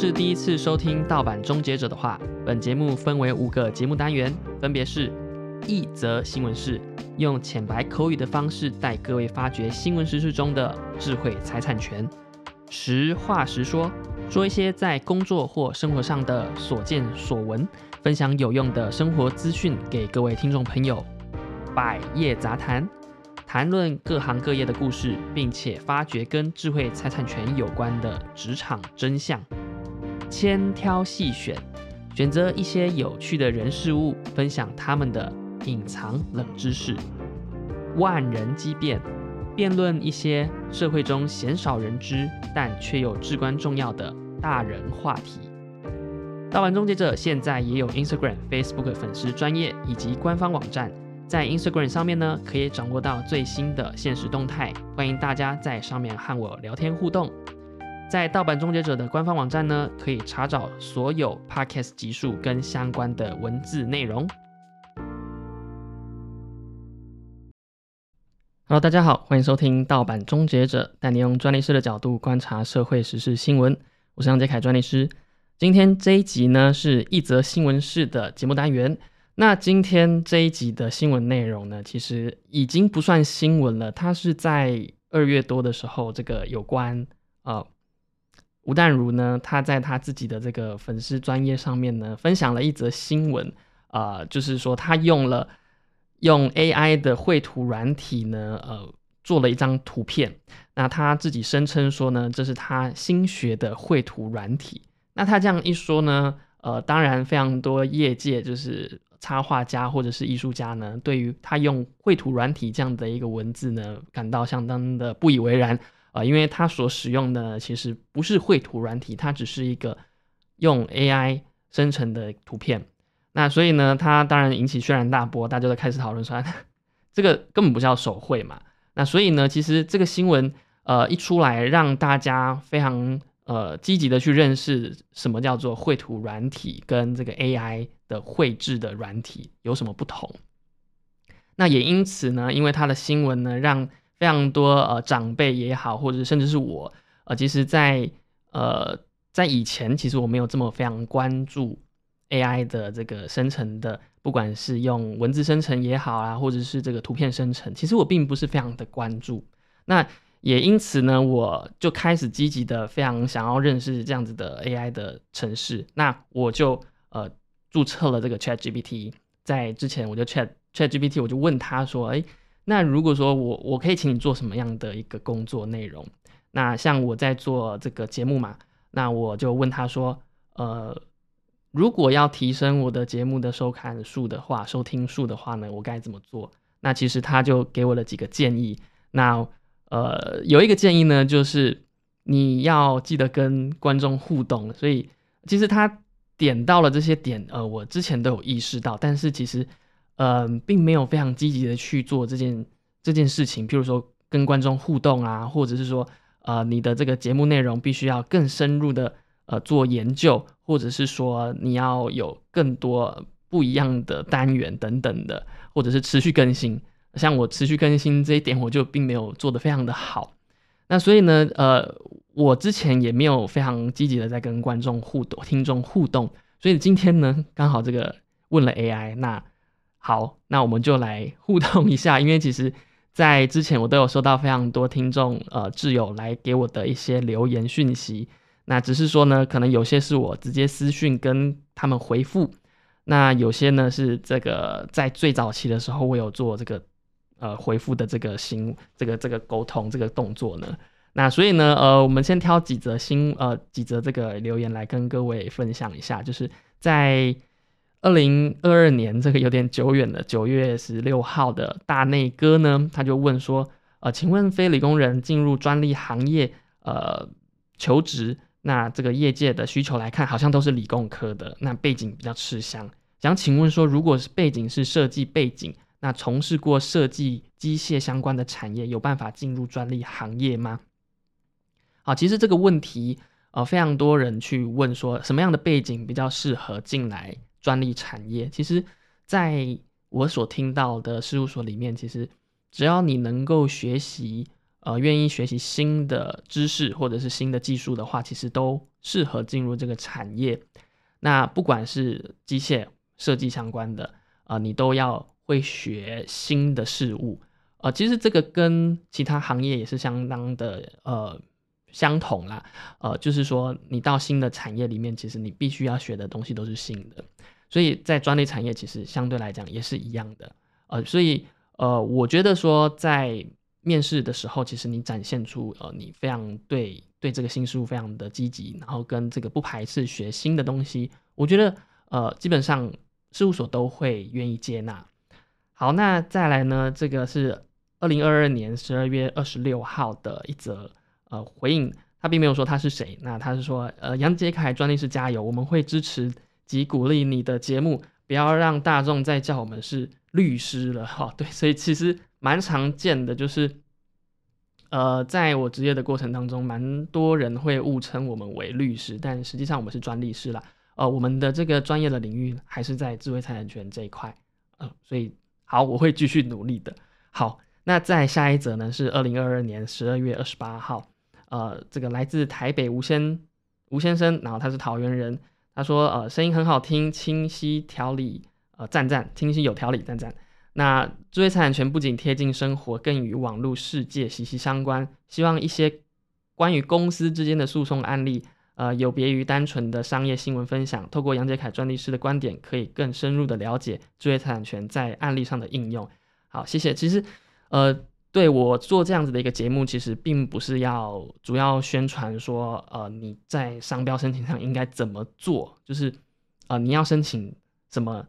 是第一次收听盗版终结者的话，本节目分为五个节目单元，分别是一则新闻事，用浅白口语的方式带各位发掘新闻时事中的智慧财产权；实话实说，说一些在工作或生活上的所见所闻，分享有用的生活资讯给各位听众朋友；百业杂谈。谈论各行各业的故事，并且发掘跟智慧财产权有关的职场真相，千挑细选，选择一些有趣的人事物，分享他们的隐藏冷知识。万人激辩，辩论一些社会中鲜少人知但却又至关重要的大人话题。大玩终结者现在也有 Instagram、Facebook 粉丝专业以及官方网站。在 Instagram 上面呢，可以掌握到最新的现实动态，欢迎大家在上面和我聊天互动。在盗版终结者的官方网站呢，可以查找所有 Podcast 集数跟相关的文字内容。Hello，大家好，欢迎收听盗版终结者，带你用专利师的角度观察社会时事新闻。我是杨杰凯专利师，今天这一集呢，是一则新闻式的节目单元。那今天这一集的新闻内容呢，其实已经不算新闻了。它是在二月多的时候，这个有关呃吴淡如呢，他在他自己的这个粉丝专业上面呢，分享了一则新闻，啊，就是说他用了用 AI 的绘图软体呢，呃，做了一张图片。那他自己声称说呢，这是他新学的绘图软体。那他这样一说呢，呃，当然非常多业界就是。插画家或者是艺术家呢，对于他用绘图软体这样的一个文字呢，感到相当的不以为然啊，因为它所使用的其实不是绘图软体，它只是一个用 AI 生成的图片。那所以呢，它当然引起轩然大波，大家都开始讨论说，这个根本不叫手绘嘛。那所以呢，其实这个新闻呃一出来，让大家非常。呃，积极的去认识什么叫做绘图软体跟这个 AI 的绘制的软体有什么不同？那也因此呢，因为它的新闻呢，让非常多呃长辈也好，或者甚至是我，呃，其实，在呃在以前，其实我没有这么非常关注 AI 的这个生成的，不管是用文字生成也好啊，或者是这个图片生成，其实我并不是非常的关注。那也因此呢，我就开始积极的，非常想要认识这样子的 AI 的城市。那我就呃注册了这个 ChatGPT。在之前，我就 Chat ChatGPT，我就问他说：“哎，那如果说我我可以请你做什么样的一个工作内容？那像我在做这个节目嘛，那我就问他说：呃，如果要提升我的节目的收看数的话，收听数的话呢，我该怎么做？那其实他就给我了几个建议。那呃，有一个建议呢，就是你要记得跟观众互动。所以其实他点到了这些点，呃，我之前都有意识到，但是其实，呃，并没有非常积极的去做这件这件事情。譬如说跟观众互动啊，或者是说，呃，你的这个节目内容必须要更深入的呃做研究，或者是说你要有更多不一样的单元等等的，或者是持续更新。像我持续更新这一点，我就并没有做得非常的好。那所以呢，呃，我之前也没有非常积极的在跟观众互动、听众互动。所以今天呢，刚好这个问了 AI，那好，那我们就来互动一下。因为其实，在之前我都有收到非常多听众呃挚友来给我的一些留言讯息。那只是说呢，可能有些是我直接私讯跟他们回复，那有些呢是这个在最早期的时候我有做这个。呃，回复的这个新这个这个沟通这个动作呢，那所以呢，呃，我们先挑几则新呃几则这个留言来跟各位分享一下，就是在二零二二年这个有点久远的九月十六号的大内哥呢，他就问说，呃，请问非理工人进入专利行业呃求职，那这个业界的需求来看，好像都是理工科的，那背景比较吃香，想请问说，如果是背景是设计背景。那从事过设计机械相关的产业，有办法进入专利行业吗？好，其实这个问题，呃，非常多人去问说，什么样的背景比较适合进来专利产业？其实，在我所听到的事务所里面，其实只要你能够学习，呃愿意学习新的知识或者是新的技术的话，其实都适合进入这个产业。那不管是机械设计相关的，呃，你都要会学新的事物。呃，其实这个跟其他行业也是相当的呃相同啦。呃，就是说你到新的产业里面，其实你必须要学的东西都是新的。所以在专利产业，其实相对来讲也是一样的。呃，所以呃，我觉得说在面试的时候，其实你展现出呃你非常对对这个新事物非常的积极，然后跟这个不排斥学新的东西，我觉得呃基本上事务所都会愿意接纳。好，那再来呢，这个是二零二二年十二月二十六号的一则呃回应，他并没有说他是谁，那他是说呃杨杰凯专利师加油，我们会支持。及鼓励你的节目，不要让大众再叫我们是律师了哈。对，所以其实蛮常见的，就是呃，在我职业的过程当中，蛮多人会误称我们为律师，但实际上我们是专利师啦。呃，我们的这个专业的领域还是在智慧财产权这一块。呃，所以好，我会继续努力的。好，那再下一则呢，是二零二二年十二月二十八号，呃，这个来自台北吴先吴先生，然后他是桃园人。他说：“呃，声音很好听，清晰条理，呃，赞赞，清晰有条理，赞赞。那知识产权不仅贴近生活，更与网络世界息息相关。希望一些关于公司之间的诉讼案例，呃，有别于单纯的商业新闻分享，透过杨杰凯专利师的观点，可以更深入的了解知识产权在案例上的应用。好，谢谢。其实，呃。”对我做这样子的一个节目，其实并不是要主要宣传说，呃，你在商标申请上应该怎么做，就是，呃，你要申请什么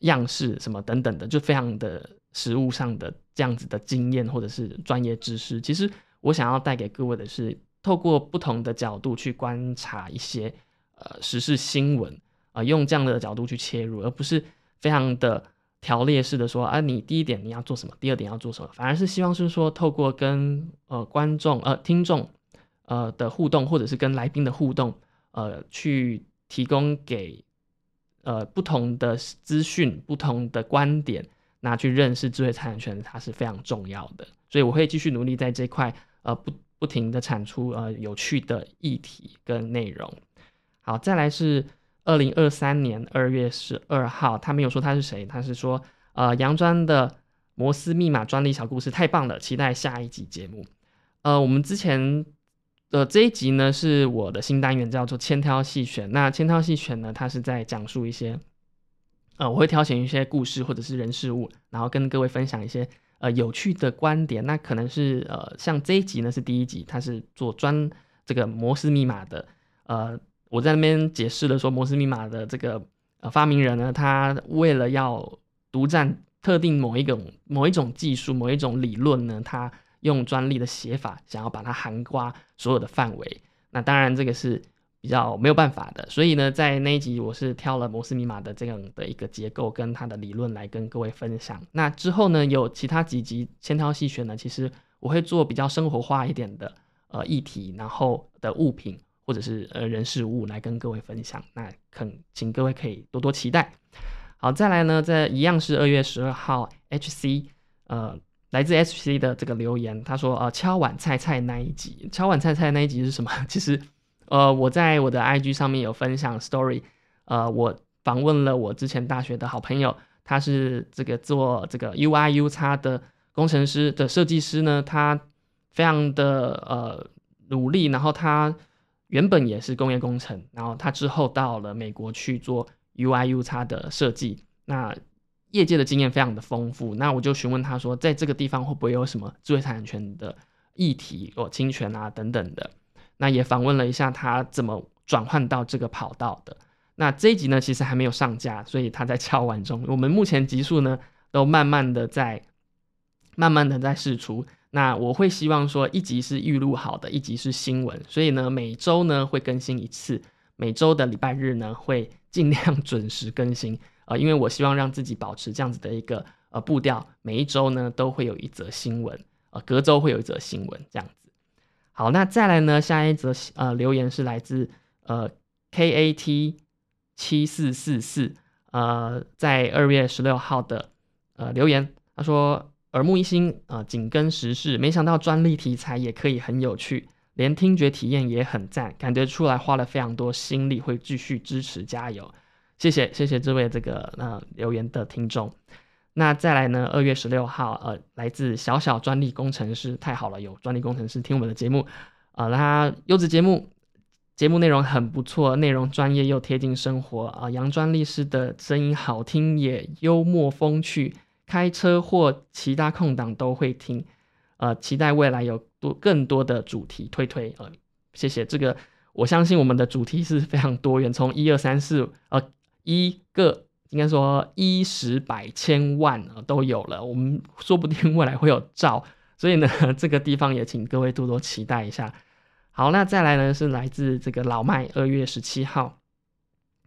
样式、什么等等的，就非常的实务上的这样子的经验或者是专业知识。其实我想要带给各位的是，透过不同的角度去观察一些呃时事新闻，啊，用这样的角度去切入，而不是非常的。条列式的说啊，你第一点你要做什么，第二点要做什么，反而是希望是说透过跟呃观众呃听众呃的互动，或者是跟来宾的互动，呃去提供给呃不同的资讯、不同的观点，那去认识智慧财产权，它是非常重要的。所以我会继续努力在这块呃不不停的产出呃有趣的议题跟内容。好，再来是。二零二三年二月十二号，他没有说他是谁，他是说，呃，杨专的摩斯密码专利小故事太棒了，期待下一集节目。呃，我们之前的这一集呢，是我的新单元，叫做千挑细选。那千挑细选呢，它是在讲述一些，呃，我会挑选一些故事或者是人事物，然后跟各位分享一些呃有趣的观点。那可能是呃，像这一集呢是第一集，它是做专这个摩斯密码的，呃。我在那边解释了说，摩斯密码的这个呃发明人呢，他为了要独占特定某一种某一种技术、某一种理论呢，他用专利的写法，想要把它涵盖所有的范围。那当然这个是比较没有办法的。所以呢，在那一集我是挑了摩斯密码的这样的一个结构跟它的理论来跟各位分享。那之后呢，有其他几集千挑细选呢，其实我会做比较生活化一点的呃议题，然后的物品。或者是呃人事物来跟各位分享，那肯请各位可以多多期待。好，再来呢，这一样是二月十二号，HC 呃来自 HC 的这个留言，他说呃敲碗菜菜那一集，敲碗菜菜那一集是什么？其实呃我在我的 IG 上面有分享 story，呃我访问了我之前大学的好朋友，他是这个做这个 UIU 叉的工程师的设计师呢，他非常的呃努力，然后他。原本也是工业工程，然后他之后到了美国去做 UIU 叉的设计，那业界的经验非常的丰富。那我就询问他说，在这个地方会不会有什么知识产权的议题或侵权啊等等的？那也访问了一下他怎么转换到这个跑道的。那这一集呢，其实还没有上架，所以他在敲完中。我们目前集数呢，都慢慢的在慢慢的在试出。那我会希望说一集是预录好的，一集是新闻，所以呢每周呢会更新一次，每周的礼拜日呢会尽量 准时更新啊，因为我希望让自己保持这样子的一个呃步调，每一周呢都会有一则新闻，呃隔周会有一则新闻这样子。好，那再来呢下一则呃留言是来自呃 K A T 七四四四呃在二月十六号的呃留言，他说。耳目一新，呃，紧跟时事。没想到专利题材也可以很有趣，连听觉体验也很赞，感觉出来花了非常多心力，会继续支持加油。谢谢谢谢这位这个呃留言的听众。那再来呢？二月十六号，呃，来自小小专利工程师，太好了，有专利工程师听我们的节目，啊，他优质节目，节目内容很不错，内容专业又贴近生活啊。杨专利师的声音好听，也幽默风趣，开车或其他空档都会听，呃，期待未来有多更多的主题推推，呃，谢谢这个，我相信我们的主题是非常多元，从一二三四，呃。一个应该说一十百千万啊都有了，我们说不定未来会有兆，所以呢，这个地方也请各位多多期待一下。好，那再来呢是来自这个老麦二月十七号，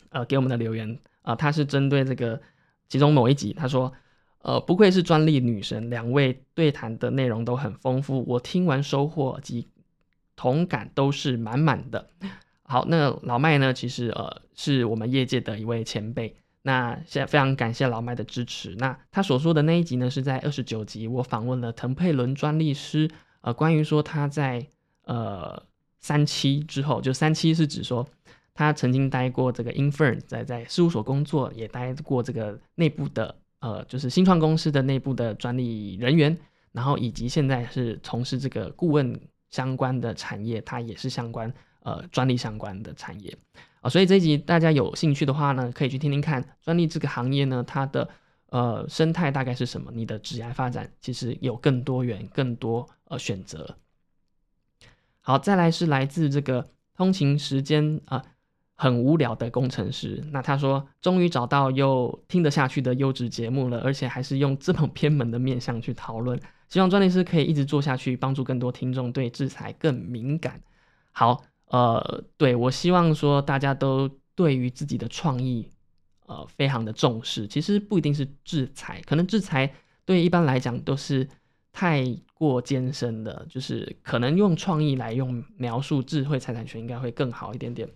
呃给我们的留言啊，他是针对这个其中某一集，他说，呃不愧是专利女神，两位对谈的内容都很丰富，我听完收获及同感都是满满的。好，那老麦呢？其实呃，是我们业界的一位前辈。那现在非常感谢老麦的支持。那他所说的那一集呢，是在二十九集，我访问了滕佩伦专利师，呃，关于说他在呃三期之后，就三期是指说他曾经待过这个 Infern，在在事务所工作，也待过这个内部的呃，就是新创公司的内部的专利人员，然后以及现在是从事这个顾问相关的产业，它也是相关。呃，专利相关的产业啊，所以这一集大家有兴趣的话呢，可以去听听看专利这个行业呢，它的呃生态大概是什么？你的职业发展其实有更多元、更多呃选择。好，再来是来自这个通勤时间啊很无聊的工程师，那他说终于找到又听得下去的优质节目了，而且还是用这么偏门的面向去讨论，希望专利师可以一直做下去，帮助更多听众对制裁更敏感。好。呃，对我希望说大家都对于自己的创意，呃，非常的重视。其实不一定是制裁，可能制裁对一般来讲都是太过艰深的，就是可能用创意来用描述智慧财产权应该会更好一点点。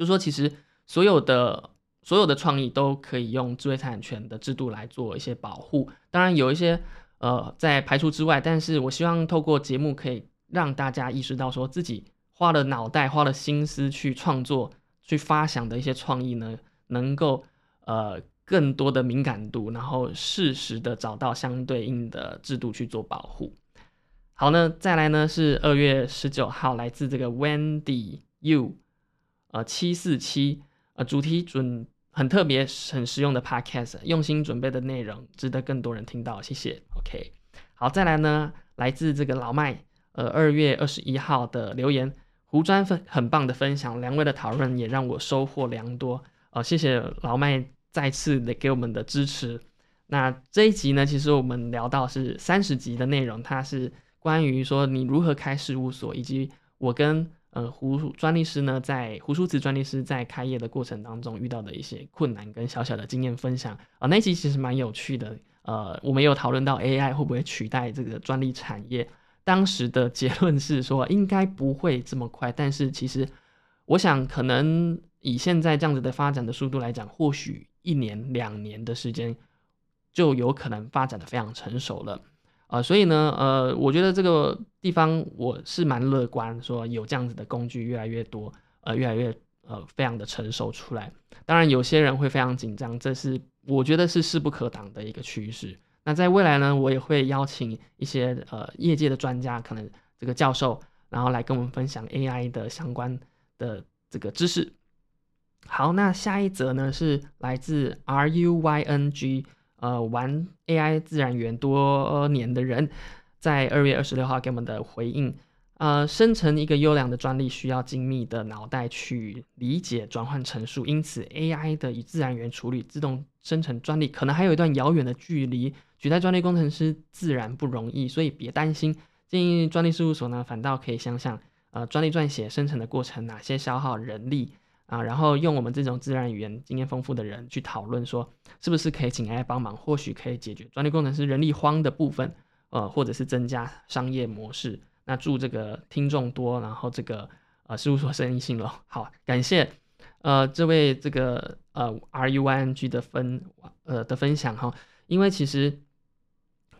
就说其实所有的所有的创意都可以用智慧财产权的制度来做一些保护。当然有一些呃在排除之外，但是我希望透过节目可以让大家意识到说自己。花了脑袋、花了心思去创作、去发想的一些创意呢，能够呃更多的敏感度，然后适时的找到相对应的制度去做保护。好呢，再来呢是二月十九号，来自这个 Wendy You，呃七四七，呃主题准很特别、很实用的 Podcast，用心准备的内容值得更多人听到，谢谢。OK，好，再来呢来自这个老麦，呃二月二十一号的留言。胡专分很棒的分享，两位的讨论也让我收获良多呃，谢谢老麦再次的给我们的支持。那这一集呢，其实我们聊到是三十集的内容，它是关于说你如何开事务所，以及我跟呃胡专利师呢，在胡淑慈专利师在开业的过程当中遇到的一些困难跟小小的经验分享啊，那集其实蛮有趣的。呃，我们有讨论到 AI 会不会取代这个专利产业。当时的结论是说，应该不会这么快。但是其实，我想可能以现在这样子的发展的速度来讲，或许一年两年的时间就有可能发展的非常成熟了。啊，所以呢，呃，我觉得这个地方我是蛮乐观，说有这样子的工具越来越多，呃，越来越呃非常的成熟出来。当然，有些人会非常紧张，这是我觉得是势不可挡的一个趋势。那在未来呢，我也会邀请一些呃业界的专家，可能这个教授，然后来跟我们分享 AI 的相关的这个知识。好，那下一则呢是来自 RUYNG，呃，玩 AI 自然语言多年的人，在二月二十六号给我们的回应。呃，生成一个优良的专利需要精密的脑袋去理解转换陈述，因此 AI 的以自然语言处理自动生成专利，可能还有一段遥远的距离。取代专利工程师自然不容易，所以别担心。建议专利事务所呢，反倒可以想想，呃，专利撰写生成的过程哪些消耗人力啊，然后用我们这种自然语言经验丰富的人去讨论，说是不是可以请 AI 帮忙，或许可以解决专利工程师人力荒的部分，呃，或者是增加商业模式。那祝这个听众多，然后这个呃事务所生意兴隆。好，感谢呃这位这个呃 RUYNG 的分呃的分享哈，因为其实。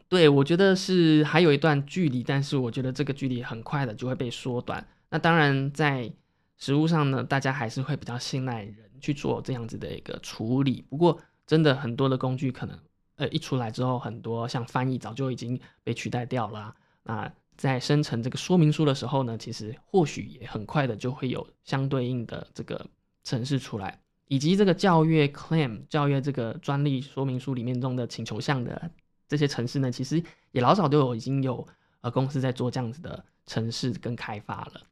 对，我觉得是还有一段距离，但是我觉得这个距离很快的就会被缩短。那当然，在实物上呢，大家还是会比较信赖人去做这样子的一个处理。不过，真的很多的工具可能，呃，一出来之后，很多像翻译早就已经被取代掉了。那在生成这个说明书的时候呢，其实或许也很快的就会有相对应的这个程式出来，以及这个教育 claim 教育这个专利说明书里面中的请求项的这些程式呢，其实也老早都有已经有呃公司在做这样子的程式跟开发了。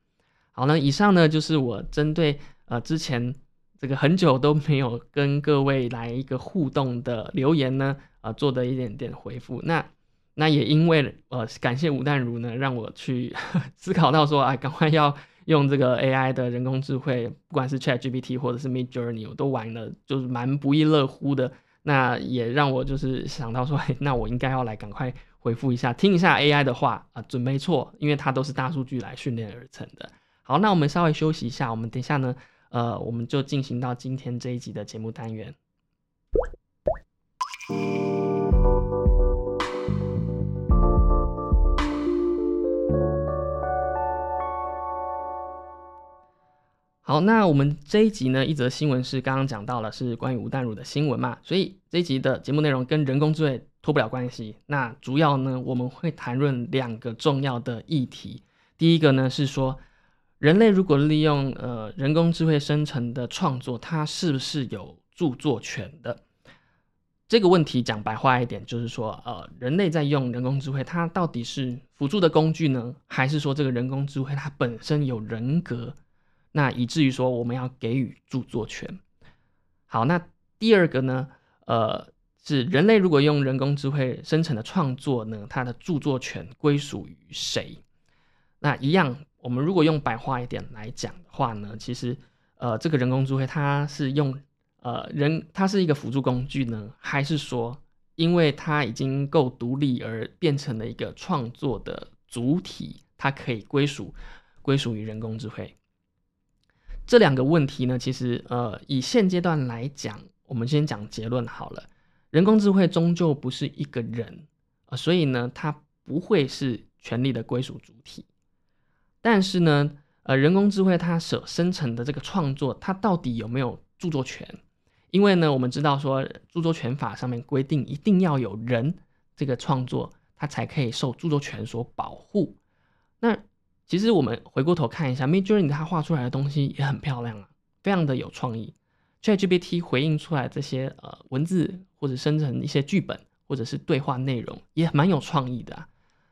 好，那以上呢就是我针对呃之前这个很久都没有跟各位来一个互动的留言呢，呃做的一点点回复。那那也因为呃感谢吴淡如呢，让我去 思考到说，哎，赶快要用这个 AI 的人工智慧，不管是 ChatGPT 或者是 Mid Journey，我都玩了，就是蛮不亦乐乎的。那也让我就是想到说，那我应该要来赶快回复一下，听一下 AI 的话啊，准没错，因为它都是大数据来训练而成的。好，那我们稍微休息一下，我们等一下呢，呃，我们就进行到今天这一集的节目单元。好，那我们这一集呢，一则新闻是刚刚讲到了，是关于吴淡如的新闻嘛，所以这一集的节目内容跟人工智慧脱不了关系。那主要呢，我们会谈论两个重要的议题。第一个呢是说，人类如果利用呃人工智慧生成的创作，它是不是有著作权的？这个问题讲白话一点，就是说，呃，人类在用人工智慧，它到底是辅助的工具呢，还是说这个人工智慧它本身有人格？那以至于说我们要给予著作权。好，那第二个呢？呃，是人类如果用人工智慧生成的创作呢，它的著作权归属于谁？那一样，我们如果用白话一点来讲的话呢，其实呃，这个人工智慧它是用呃人，它是一个辅助工具呢，还是说因为它已经够独立而变成了一个创作的主体，它可以归属归属于人工智慧？这两个问题呢，其实呃，以现阶段来讲，我们先讲结论好了。人工智慧终究不是一个人啊，所以呢，它不会是权力的归属主体。但是呢，呃，人工智慧它所生成的这个创作，它到底有没有著作权？因为呢，我们知道说，著作权法上面规定，一定要有人这个创作，它才可以受著作权所保护。那其实我们回过头看一下，Midjourney 它画出来的东西也很漂亮啊，非常的有创意。ChatGPT 回应出来这些呃文字或者生成一些剧本或者是对话内容也蛮有创意的啊。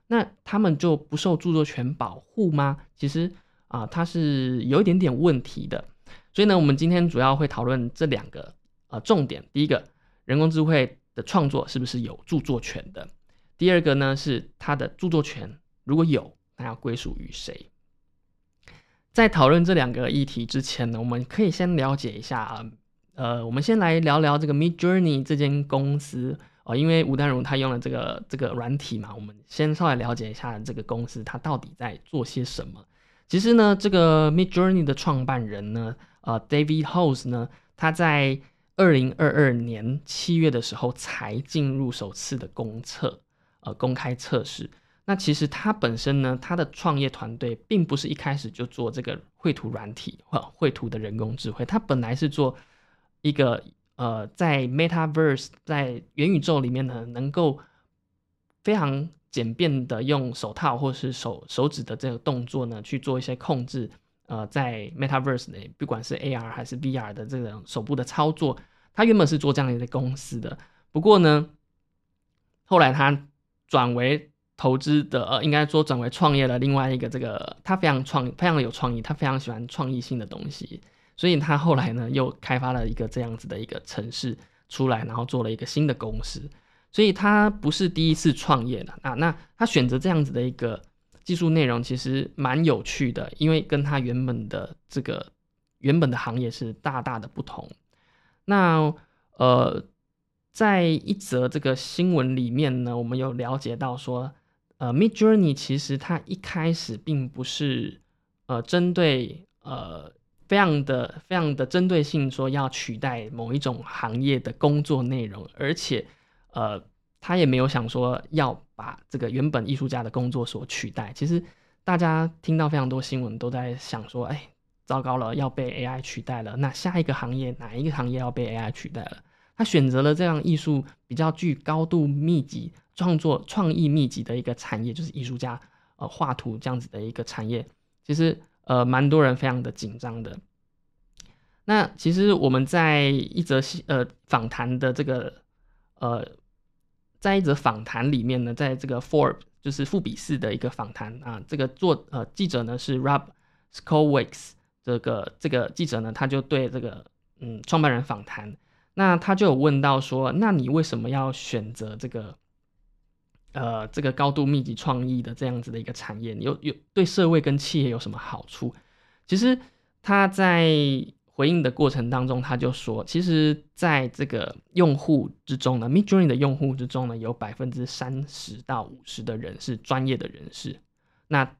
那他们就不受著作权保护吗？其实啊，它是有一点点问题的。所以呢，我们今天主要会讨论这两个呃重点。第一个，人工智慧的创作是不是有著作权的？第二个呢，是它的著作权如果有。那要归属于谁？在讨论这两个议题之前呢，我们可以先了解一下啊，呃，我们先来聊聊这个 Mid Journey 这间公司哦，因为吴丹如他用了这个这个软体嘛，我们先稍微了解一下这个公司它到底在做些什么。其实呢，这个 Mid Journey 的创办人呢，呃，David House 呢，他在二零二二年七月的时候才进入首次的公测，呃，公开测试。那其实他本身呢，他的创业团队并不是一开始就做这个绘图软体或绘图的人工智慧，他本来是做一个呃，在 MetaVerse 在元宇宙里面呢，能够非常简便的用手套或是手手指的这个动作呢，去做一些控制，呃，在 MetaVerse 内，不管是 AR 还是 VR 的这种手部的操作，他原本是做这样一个公司的，不过呢，后来他转为投资的呃，应该说转为创业的另外一个这个，他非常创，非常有创意，他非常喜欢创意性的东西，所以他后来呢又开发了一个这样子的一个城市出来，然后做了一个新的公司，所以他不是第一次创业的啊。那他选择这样子的一个技术内容其实蛮有趣的，因为跟他原本的这个原本的行业是大大的不同。那呃，在一则这个新闻里面呢，我们有了解到说。呃，Mid Journey 其实它一开始并不是呃针对呃非常的非常的针对性说要取代某一种行业的工作内容，而且呃他也没有想说要把这个原本艺术家的工作所取代。其实大家听到非常多新闻都在想说，哎，糟糕了，要被 AI 取代了。那下一个行业哪一个行业要被 AI 取代了？他选择了这样艺术比较具高度密集创作创意密集的一个产业，就是艺术家呃画图这样子的一个产业。其实呃蛮多人非常的紧张的。那其实我们在一则呃访谈的这个呃，在一则访谈里面呢，在这个 Forbes 就是富比士的一个访谈啊，这个做呃记者呢是 Rob s k o w i c k s 这个这个记者呢，他就对这个嗯创办人访谈，那他就有问到说，那你为什么要选择这个呃这个高度密集创意的这样子的一个产业？有有对社会跟企业有什么好处？其实他在。回应的过程当中，他就说，其实在这个用户之中呢，Midjourney 的用户之中呢，有百分之三十到五十的人是专业的人士。那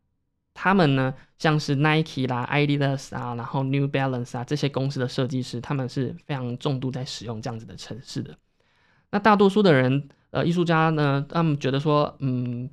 他们呢，像是 Nike 啦、Adidas 啊，然后 New Balance 啊这些公司的设计师，他们是非常重度在使用这样子的城市的。那大多数的人，呃，艺术家呢，他们觉得说，嗯。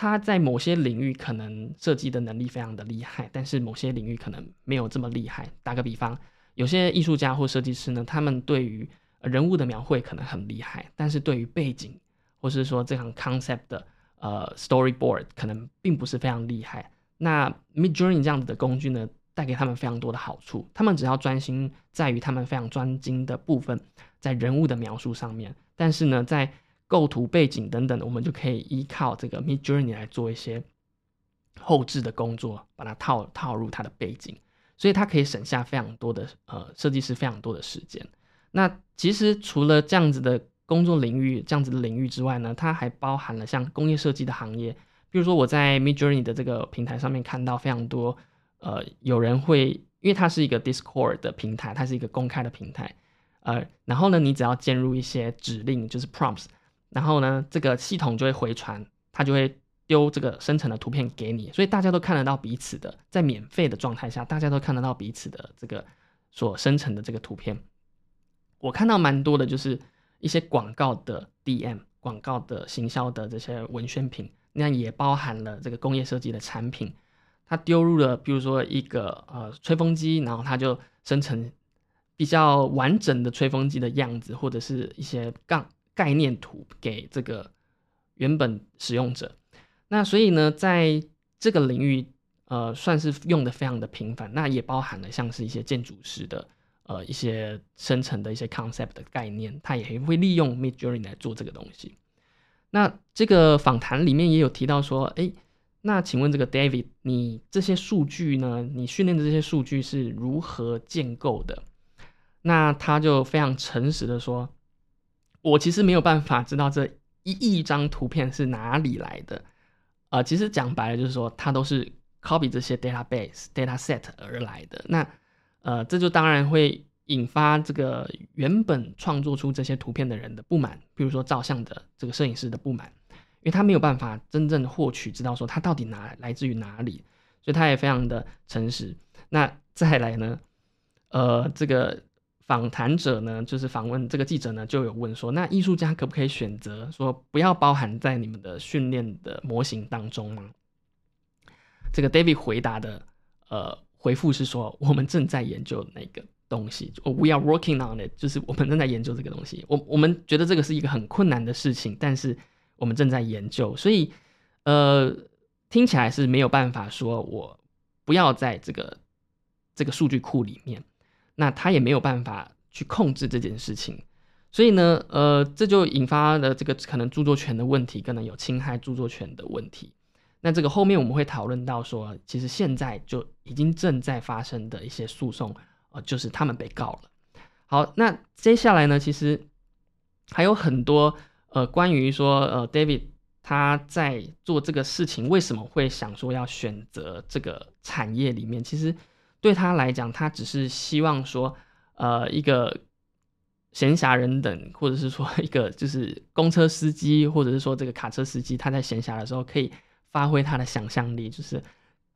他在某些领域可能设计的能力非常的厉害，但是某些领域可能没有这么厉害。打个比方，有些艺术家或设计师呢，他们对于人物的描绘可能很厉害，但是对于背景或是说这行 concept 的呃 storyboard 可能并不是非常厉害。那 Midjourney 这样子的工具呢，带给他们非常多的好处。他们只要专心在于他们非常专精的部分，在人物的描述上面，但是呢，在构图背景等等的，我们就可以依靠这个 Mid Journey 来做一些后置的工作，把它套套入它的背景，所以它可以省下非常多的呃设计师非常多的时间。那其实除了这样子的工作领域这样子的领域之外呢，它还包含了像工业设计的行业，比如说我在 Mid Journey 的这个平台上面看到非常多呃有人会，因为它是一个 Discord 的平台，它是一个公开的平台，呃，然后呢，你只要建入一些指令，就是 prompts。然后呢，这个系统就会回传，它就会丢这个生成的图片给你，所以大家都看得到彼此的，在免费的状态下，大家都看得到彼此的这个所生成的这个图片。我看到蛮多的，就是一些广告的 DM、广告的行销的这些文宣品，那也包含了这个工业设计的产品。它丢入了，比如说一个呃吹风机，然后它就生成比较完整的吹风机的样子，或者是一些杠。概念图给这个原本使用者，那所以呢，在这个领域，呃，算是用的非常的频繁。那也包含了像是一些建筑师的，呃，一些生成的一些 concept 的概念，他也会利用 Mid Journey 来做这个东西。那这个访谈里面也有提到说，哎，那请问这个 David，你这些数据呢？你训练的这些数据是如何建构的？那他就非常诚实的说。我其实没有办法知道这一亿张图片是哪里来的，呃，其实讲白了就是说，它都是 copy 这些 database data set 而来的。那呃，这就当然会引发这个原本创作出这些图片的人的不满，比如说照相的这个摄影师的不满，因为他没有办法真正获取知道说他到底哪来自于哪里，所以他也非常的诚实。那再来呢，呃，这个。访谈者呢，就是访问这个记者呢，就有问说，那艺术家可不可以选择说不要包含在你们的训练的模型当中吗？这个 David 回答的呃回复是说，我们正在研究那个东西，We are working on it，就是我们正在研究这个东西。我我们觉得这个是一个很困难的事情，但是我们正在研究，所以呃听起来是没有办法说我不要在这个这个数据库里面。那他也没有办法去控制这件事情，所以呢，呃，这就引发了这个可能著作权的问题，可能有侵害著作权的问题。那这个后面我们会讨论到说，其实现在就已经正在发生的一些诉讼，呃，就是他们被告了。好，那接下来呢，其实还有很多呃关于说，呃，David 他在做这个事情为什么会想说要选择这个产业里面，其实。对他来讲，他只是希望说，呃，一个闲暇人等，或者是说一个就是公车司机，或者是说这个卡车司机，他在闲暇的时候可以发挥他的想象力，就是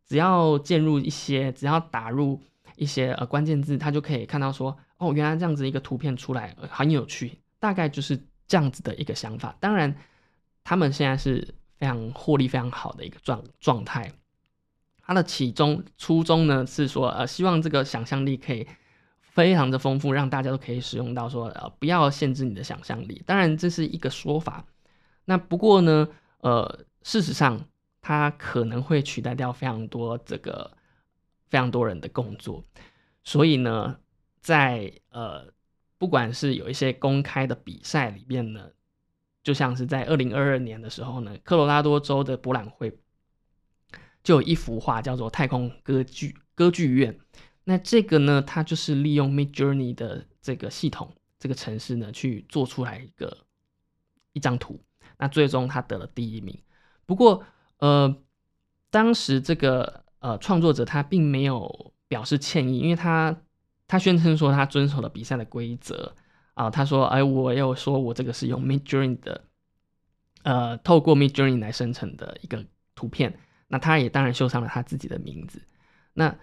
只要进入一些，只要打入一些呃关键字，他就可以看到说，哦，原来这样子一个图片出来很有趣，大概就是这样子的一个想法。当然，他们现在是非常获利非常好的一个状状态。他的起中初衷呢是说，呃，希望这个想象力可以非常的丰富，让大家都可以使用到，说呃，不要限制你的想象力。当然，这是一个说法。那不过呢，呃，事实上，它可能会取代掉非常多这个非常多人的工作。所以呢，在呃，不管是有一些公开的比赛里面呢，就像是在二零二二年的时候呢，科罗拉多州的博览会就有一幅画叫做《太空歌剧歌剧院》。那这个呢，它就是利用 Mid Journey 的这个系统，这个城市呢去做出来一个一张图。那最终他得了第一名。不过，呃，当时这个呃创作者他并没有表示歉意，因为他他宣称说他遵守了比赛的规则啊。他说：“哎，我有说我这个是用 Mid Journey 的，呃，透过 Mid Journey 来生成的一个图片。那他也当然绣上了他自己的名字。那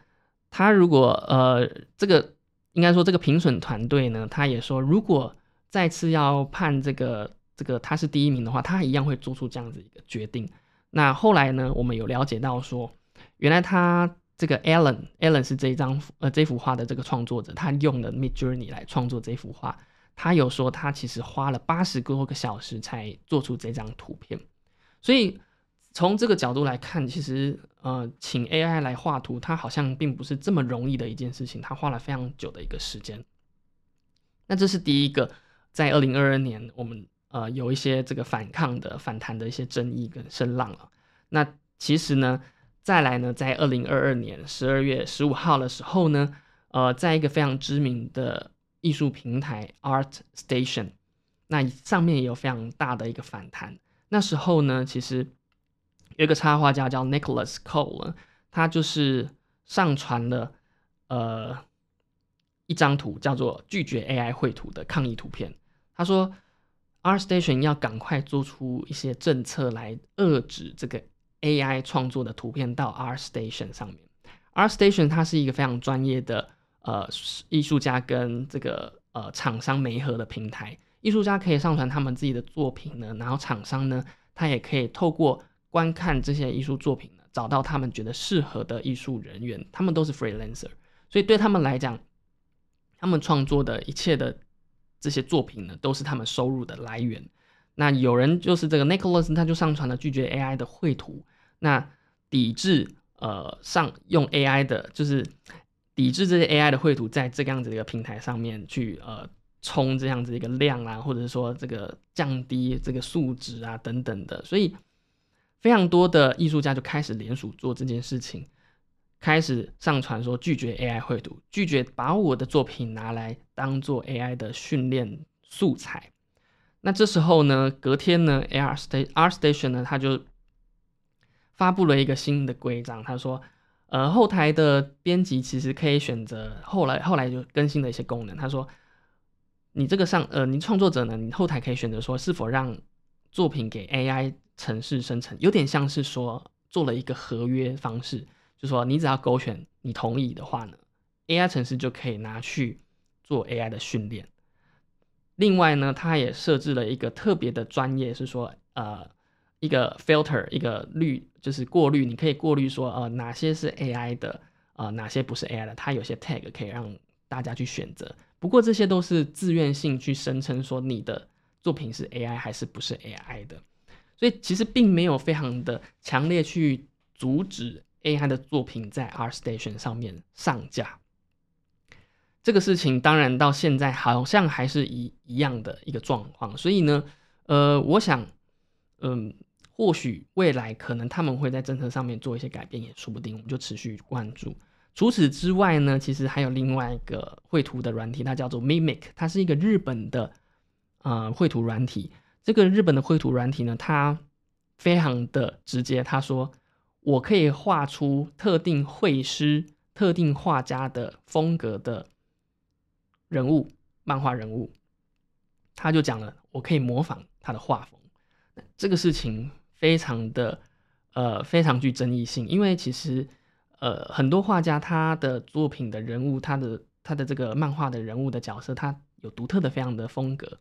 他如果呃这个应该说这个评审团队呢，他也说如果再次要判这个。”这个他是第一名的话，他一样会做出这样子一个决定。那后来呢，我们有了解到说，原来他这个 Alan，Alan 是这一张呃这幅画的这个创作者，他用了 Mid Journey 来创作这幅画。他有说他其实花了八十多个小时才做出这张图片。所以从这个角度来看，其实呃请 AI 来画图，它好像并不是这么容易的一件事情，它花了非常久的一个时间。那这是第一个，在二零二二年我们。呃，有一些这个反抗的、反弹的一些争议跟声浪了。那其实呢，再来呢，在二零二二年十二月十五号的时候呢，呃，在一个非常知名的艺术平台 Art Station，那上面也有非常大的一个反弹。那时候呢，其实有一个插画家叫 Nicholas Cole，他就是上传了呃一张图，叫做拒绝 AI 绘图的抗议图片。他说。R Station 要赶快做出一些政策来遏制这个 AI 创作的图片到 R Station 上面。R Station 它是一个非常专业的呃艺术家跟这个呃厂商媒合的平台，艺术家可以上传他们自己的作品呢，然后厂商呢，他也可以透过观看这些艺术作品呢，找到他们觉得适合的艺术人员，他们都是 freelancer，所以对他们来讲，他们创作的一切的。这些作品呢，都是他们收入的来源。那有人就是这个 Nicholas，他就上传了拒绝 AI 的绘图，那抵制呃上用 AI 的，就是抵制这些 AI 的绘图在这个样子的一个平台上面去呃冲这样子一个量啊，或者是说这个降低这个数值啊等等的，所以非常多的艺术家就开始联署做这件事情。开始上传说拒绝 AI 绘图，拒绝把我的作品拿来当做 AI 的训练素材。那这时候呢，隔天呢，AR Station R Station 呢，他就发布了一个新的规章，他说，呃，后台的编辑其实可以选择，后来后来就更新了一些功能。他说，你这个上，呃，你创作者呢，你后台可以选择说是否让作品给 AI 城市生成，有点像是说做了一个合约方式。就说你只要勾选你同意的话呢，AI 城市就可以拿去做 AI 的训练。另外呢，它也设置了一个特别的专业，是说呃一个 filter 一个滤，就是过滤，你可以过滤说呃哪些是 AI 的，呃哪些不是 AI 的，它有些 tag 可以让大家去选择。不过这些都是自愿性去声称说你的作品是 AI 还是不是 AI 的，所以其实并没有非常的强烈去阻止。AI 的作品在 R Station 上面上架，这个事情当然到现在好像还是一一样的一个状况，所以呢，呃，我想，嗯，或许未来可能他们会在政策上面做一些改变，也说不定，我们就持续关注。除此之外呢，其实还有另外一个绘图的软体，它叫做 Mimic，它是一个日本的呃绘图软体。这个日本的绘图软体呢，它非常的直接，他说。我可以画出特定绘师、特定画家的风格的人物，漫画人物。他就讲了，我可以模仿他的画风。这个事情非常的呃非常具争议性，因为其实呃很多画家他的作品的人物，他的他的这个漫画的人物的角色，他有独特的非常的风格。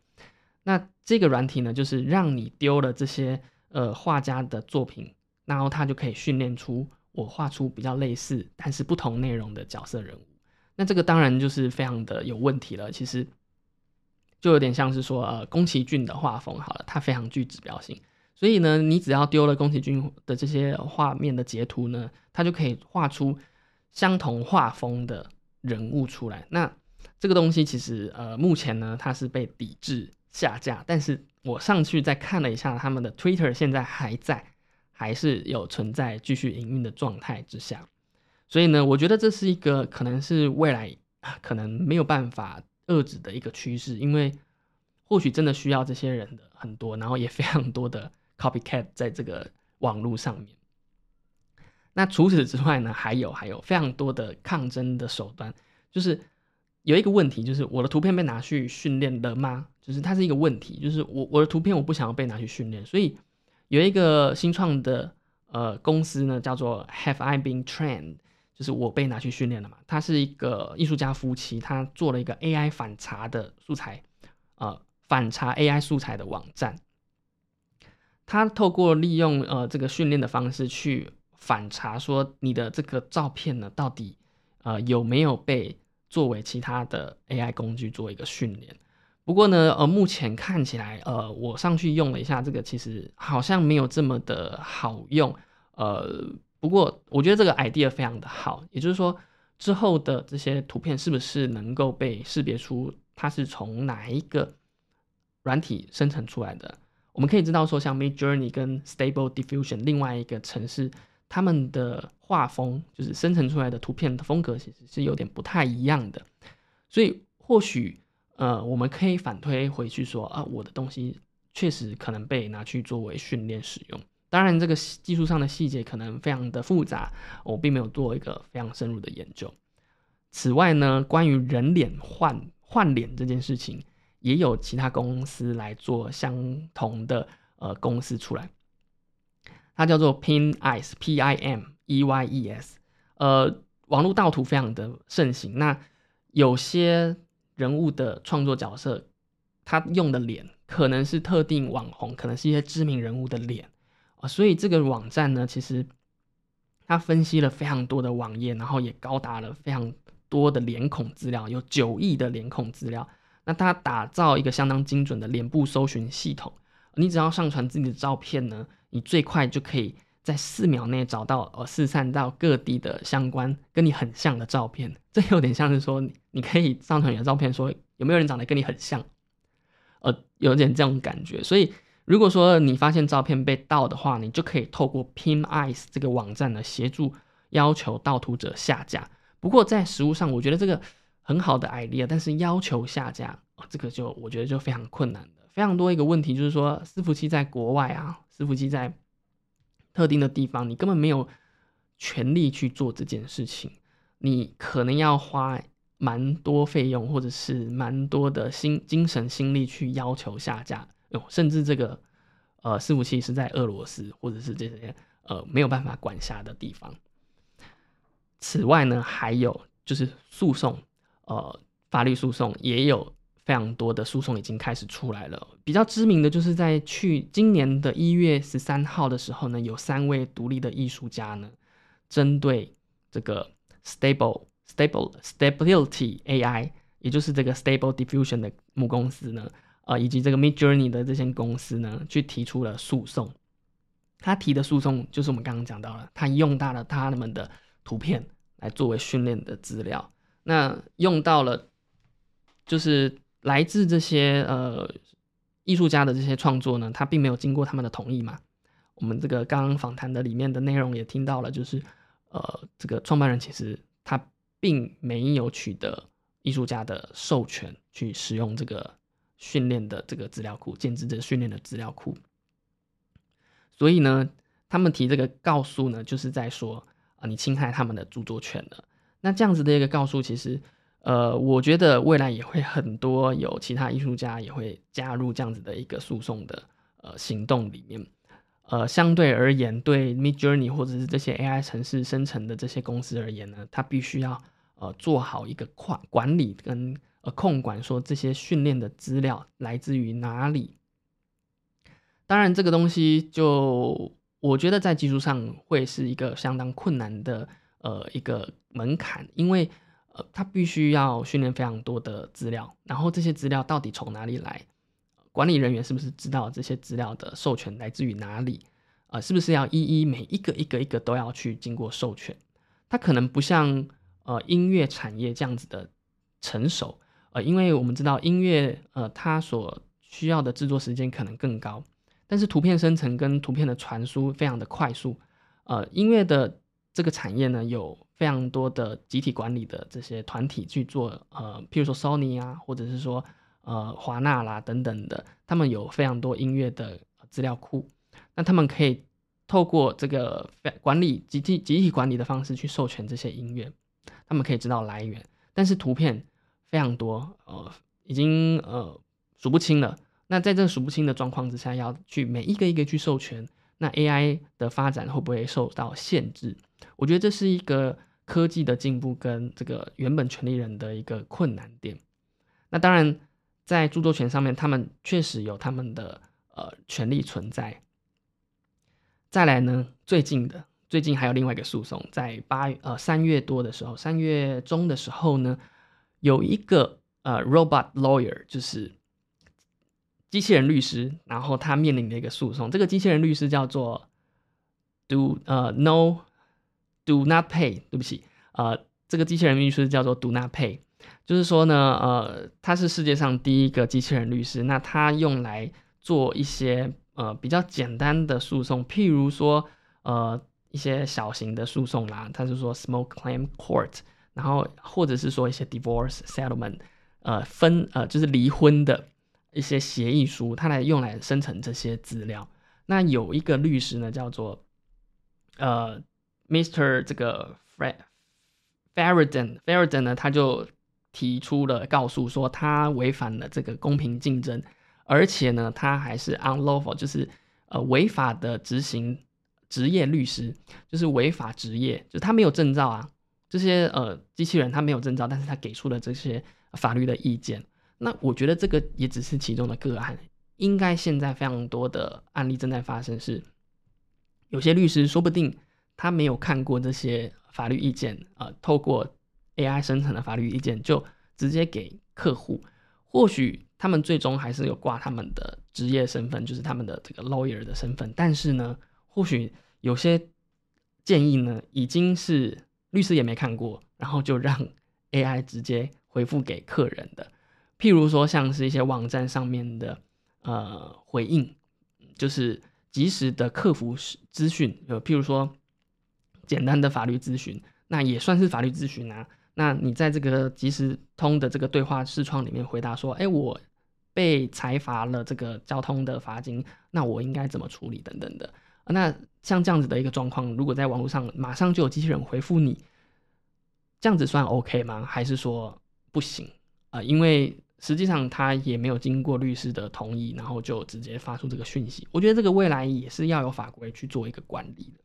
那这个软体呢，就是让你丢了这些呃画家的作品，然后它就可以训练出我画出比较类似但是不同内容的角色人物。那这个当然就是非常的有问题了。其实就有点像是说，呃，宫崎骏的画风好了，它非常具指标性，所以呢，你只要丢了宫崎骏的这些画面的截图呢，它就可以画出相同画风的人物出来。那这个东西其实，呃，目前呢，它是被抵制。下架，但是我上去再看了一下他们的 Twitter，现在还在，还是有存在继续营运的状态之下，所以呢，我觉得这是一个可能是未来可能没有办法遏制的一个趋势，因为或许真的需要这些人的很多，然后也非常多的 copycat 在这个网络上面。那除此之外呢，还有还有非常多的抗争的手段，就是。有一个问题，就是我的图片被拿去训练了吗？就是它是一个问题，就是我我的图片我不想要被拿去训练，所以有一个新创的呃公司呢，叫做 Have I Been Trained？就是我被拿去训练了嘛？它是一个艺术家夫妻，他做了一个 AI 反查的素材，呃，反查 AI 素材的网站。他透过利用呃这个训练的方式去反查，说你的这个照片呢，到底呃有没有被作为其他的 AI 工具做一个训练，不过呢，呃，目前看起来，呃，我上去用了一下，这个其实好像没有这么的好用，呃，不过我觉得这个 idea 非常的好，也就是说，之后的这些图片是不是能够被识别出它是从哪一个软体生成出来的？我们可以知道说，像 Mid Journey 跟 Stable Diffusion 另外一个城市。他们的画风就是生成出来的图片的风格，其实是有点不太一样的，所以或许呃，我们可以反推回去说啊，我的东西确实可能被拿去作为训练使用。当然，这个技术上的细节可能非常的复杂，我并没有做一个非常深入的研究。此外呢，关于人脸换换脸这件事情，也有其他公司来做相同的呃公司出来。它叫做 Pin Eyes，P I M E Y E S。呃，网络盗图非常的盛行。那有些人物的创作角色，他用的脸可能是特定网红，可能是一些知名人物的脸啊。所以这个网站呢，其实它分析了非常多的网页，然后也高达了非常多的脸孔资料，有九亿的脸孔资料。那它打造一个相当精准的脸部搜寻系统。你只要上传自己的照片呢，你最快就可以在四秒内找到呃四散到各地的相关跟你很像的照片。这有点像是说，你可以上传你的照片，说有没有人长得跟你很像，呃，有点这种感觉。所以如果说你发现照片被盗的话，你就可以透过 Pin Eyes 这个网站呢协助要求盗图者下架。不过在实物上，我觉得这个很好的 idea，但是要求下架啊，这个就我觉得就非常困难。非常多一个问题就是说，伺服器在国外啊，伺服器在特定的地方，你根本没有权利去做这件事情。你可能要花蛮多费用，或者是蛮多的心精神心力去要求下架。哦，甚至这个呃伺服器是在俄罗斯，或者是这些呃没有办法管辖的地方。此外呢，还有就是诉讼，呃，法律诉讼也有。非常多的诉讼已经开始出来了，比较知名的就是在去今年的一月十三号的时候呢，有三位独立的艺术家呢，针对这个 Stable Stable Stability AI，也就是这个 Stable Diffusion 的母公司呢，呃，以及这个 Mid Journey 的这些公司呢，去提出了诉讼。他提的诉讼就是我们刚刚讲到了，他用到了他们的图片来作为训练的资料，那用到了就是。来自这些呃艺术家的这些创作呢，他并没有经过他们的同意嘛。我们这个刚刚访谈的里面的内容也听到了，就是呃这个创办人其实他并没有取得艺术家的授权去使用这个训练的这个资料库，建制这训练的资料库。所以呢，他们提这个告诉呢，就是在说啊，你侵害他们的著作权了。那这样子的一个告诉，其实。呃，我觉得未来也会很多有其他艺术家也会加入这样子的一个诉讼的呃行动里面。呃，相对而言，对 Mid Journey 或者是这些 AI 城市生成的这些公司而言呢，它必须要呃做好一个管管理跟呃控管，说这些训练的资料来自于哪里。当然，这个东西就我觉得在技术上会是一个相当困难的呃一个门槛，因为呃它必须要训练非常多的资料，然后这些资料到底从哪里来？管理人员是不是知道这些资料的授权来自于哪里？啊，是不是要一一每一个一个一个都要去经过授权？它可能不像呃音乐产业这样子的成熟，呃，因为我们知道音乐呃它所需要的制作时间可能更高。但是图片生成跟图片的传输非常的快速，呃，音乐的这个产业呢，有非常多的集体管理的这些团体去做，呃，譬如说 Sony 啊，或者是说呃华纳啦等等的，他们有非常多音乐的资料库，那他们可以透过这个管理集体集体管理的方式去授权这些音乐，他们可以知道来源，但是图片非常多，呃，已经呃数不清了。那在这数不清的状况之下，要去每一个一个去授权，那 AI 的发展会不会受到限制？我觉得这是一个科技的进步跟这个原本权利人的一个困难点。那当然，在著作权上面，他们确实有他们的呃权利存在。再来呢，最近的最近还有另外一个诉讼，在八呃三月多的时候，三月中的时候呢，有一个呃 robot lawyer 就是。机器人律师，然后他面临的一个诉讼，这个机器人律师叫做 Do 呃 No Do Not Pay，对不起，呃，这个机器人律师叫做 Do Not Pay，就是说呢，呃，他是世界上第一个机器人律师，那他用来做一些呃比较简单的诉讼，譬如说呃一些小型的诉讼啦，他是说 Small Claim Court，然后或者是说一些 Divorce Settlement，呃分呃就是离婚的。一些协议书，它来用来生成这些资料。那有一个律师呢，叫做呃，Mr. 这个 Faraden，Faraden 呢，他就提出了告诉说，他违反了这个公平竞争，而且呢，他还是 unlawful，就是呃违法的执行职业律师，就是违法职业，就他没有证照啊。这些呃机器人他没有证照，但是他给出了这些法律的意见。那我觉得这个也只是其中的个案，应该现在非常多的案例正在发生，是有些律师说不定他没有看过这些法律意见啊，透过 AI 生成的法律意见就直接给客户，或许他们最终还是有挂他们的职业身份，就是他们的这个 lawyer 的身份，但是呢，或许有些建议呢已经是律师也没看过，然后就让 AI 直接回复给客人的。譬如说，像是一些网站上面的呃回应，就是及时的客服资讯，呃，譬如说简单的法律咨询，那也算是法律咨询啊。那你在这个即时通的这个对话视窗里面回答说，哎，我被裁罚了这个交通的罚金，那我应该怎么处理等等的。那像这样子的一个状况，如果在网络上马上就有机器人回复你，这样子算 OK 吗？还是说不行啊？因为实际上，他也没有经过律师的同意，然后就直接发出这个讯息。我觉得这个未来也是要有法规去做一个管理的。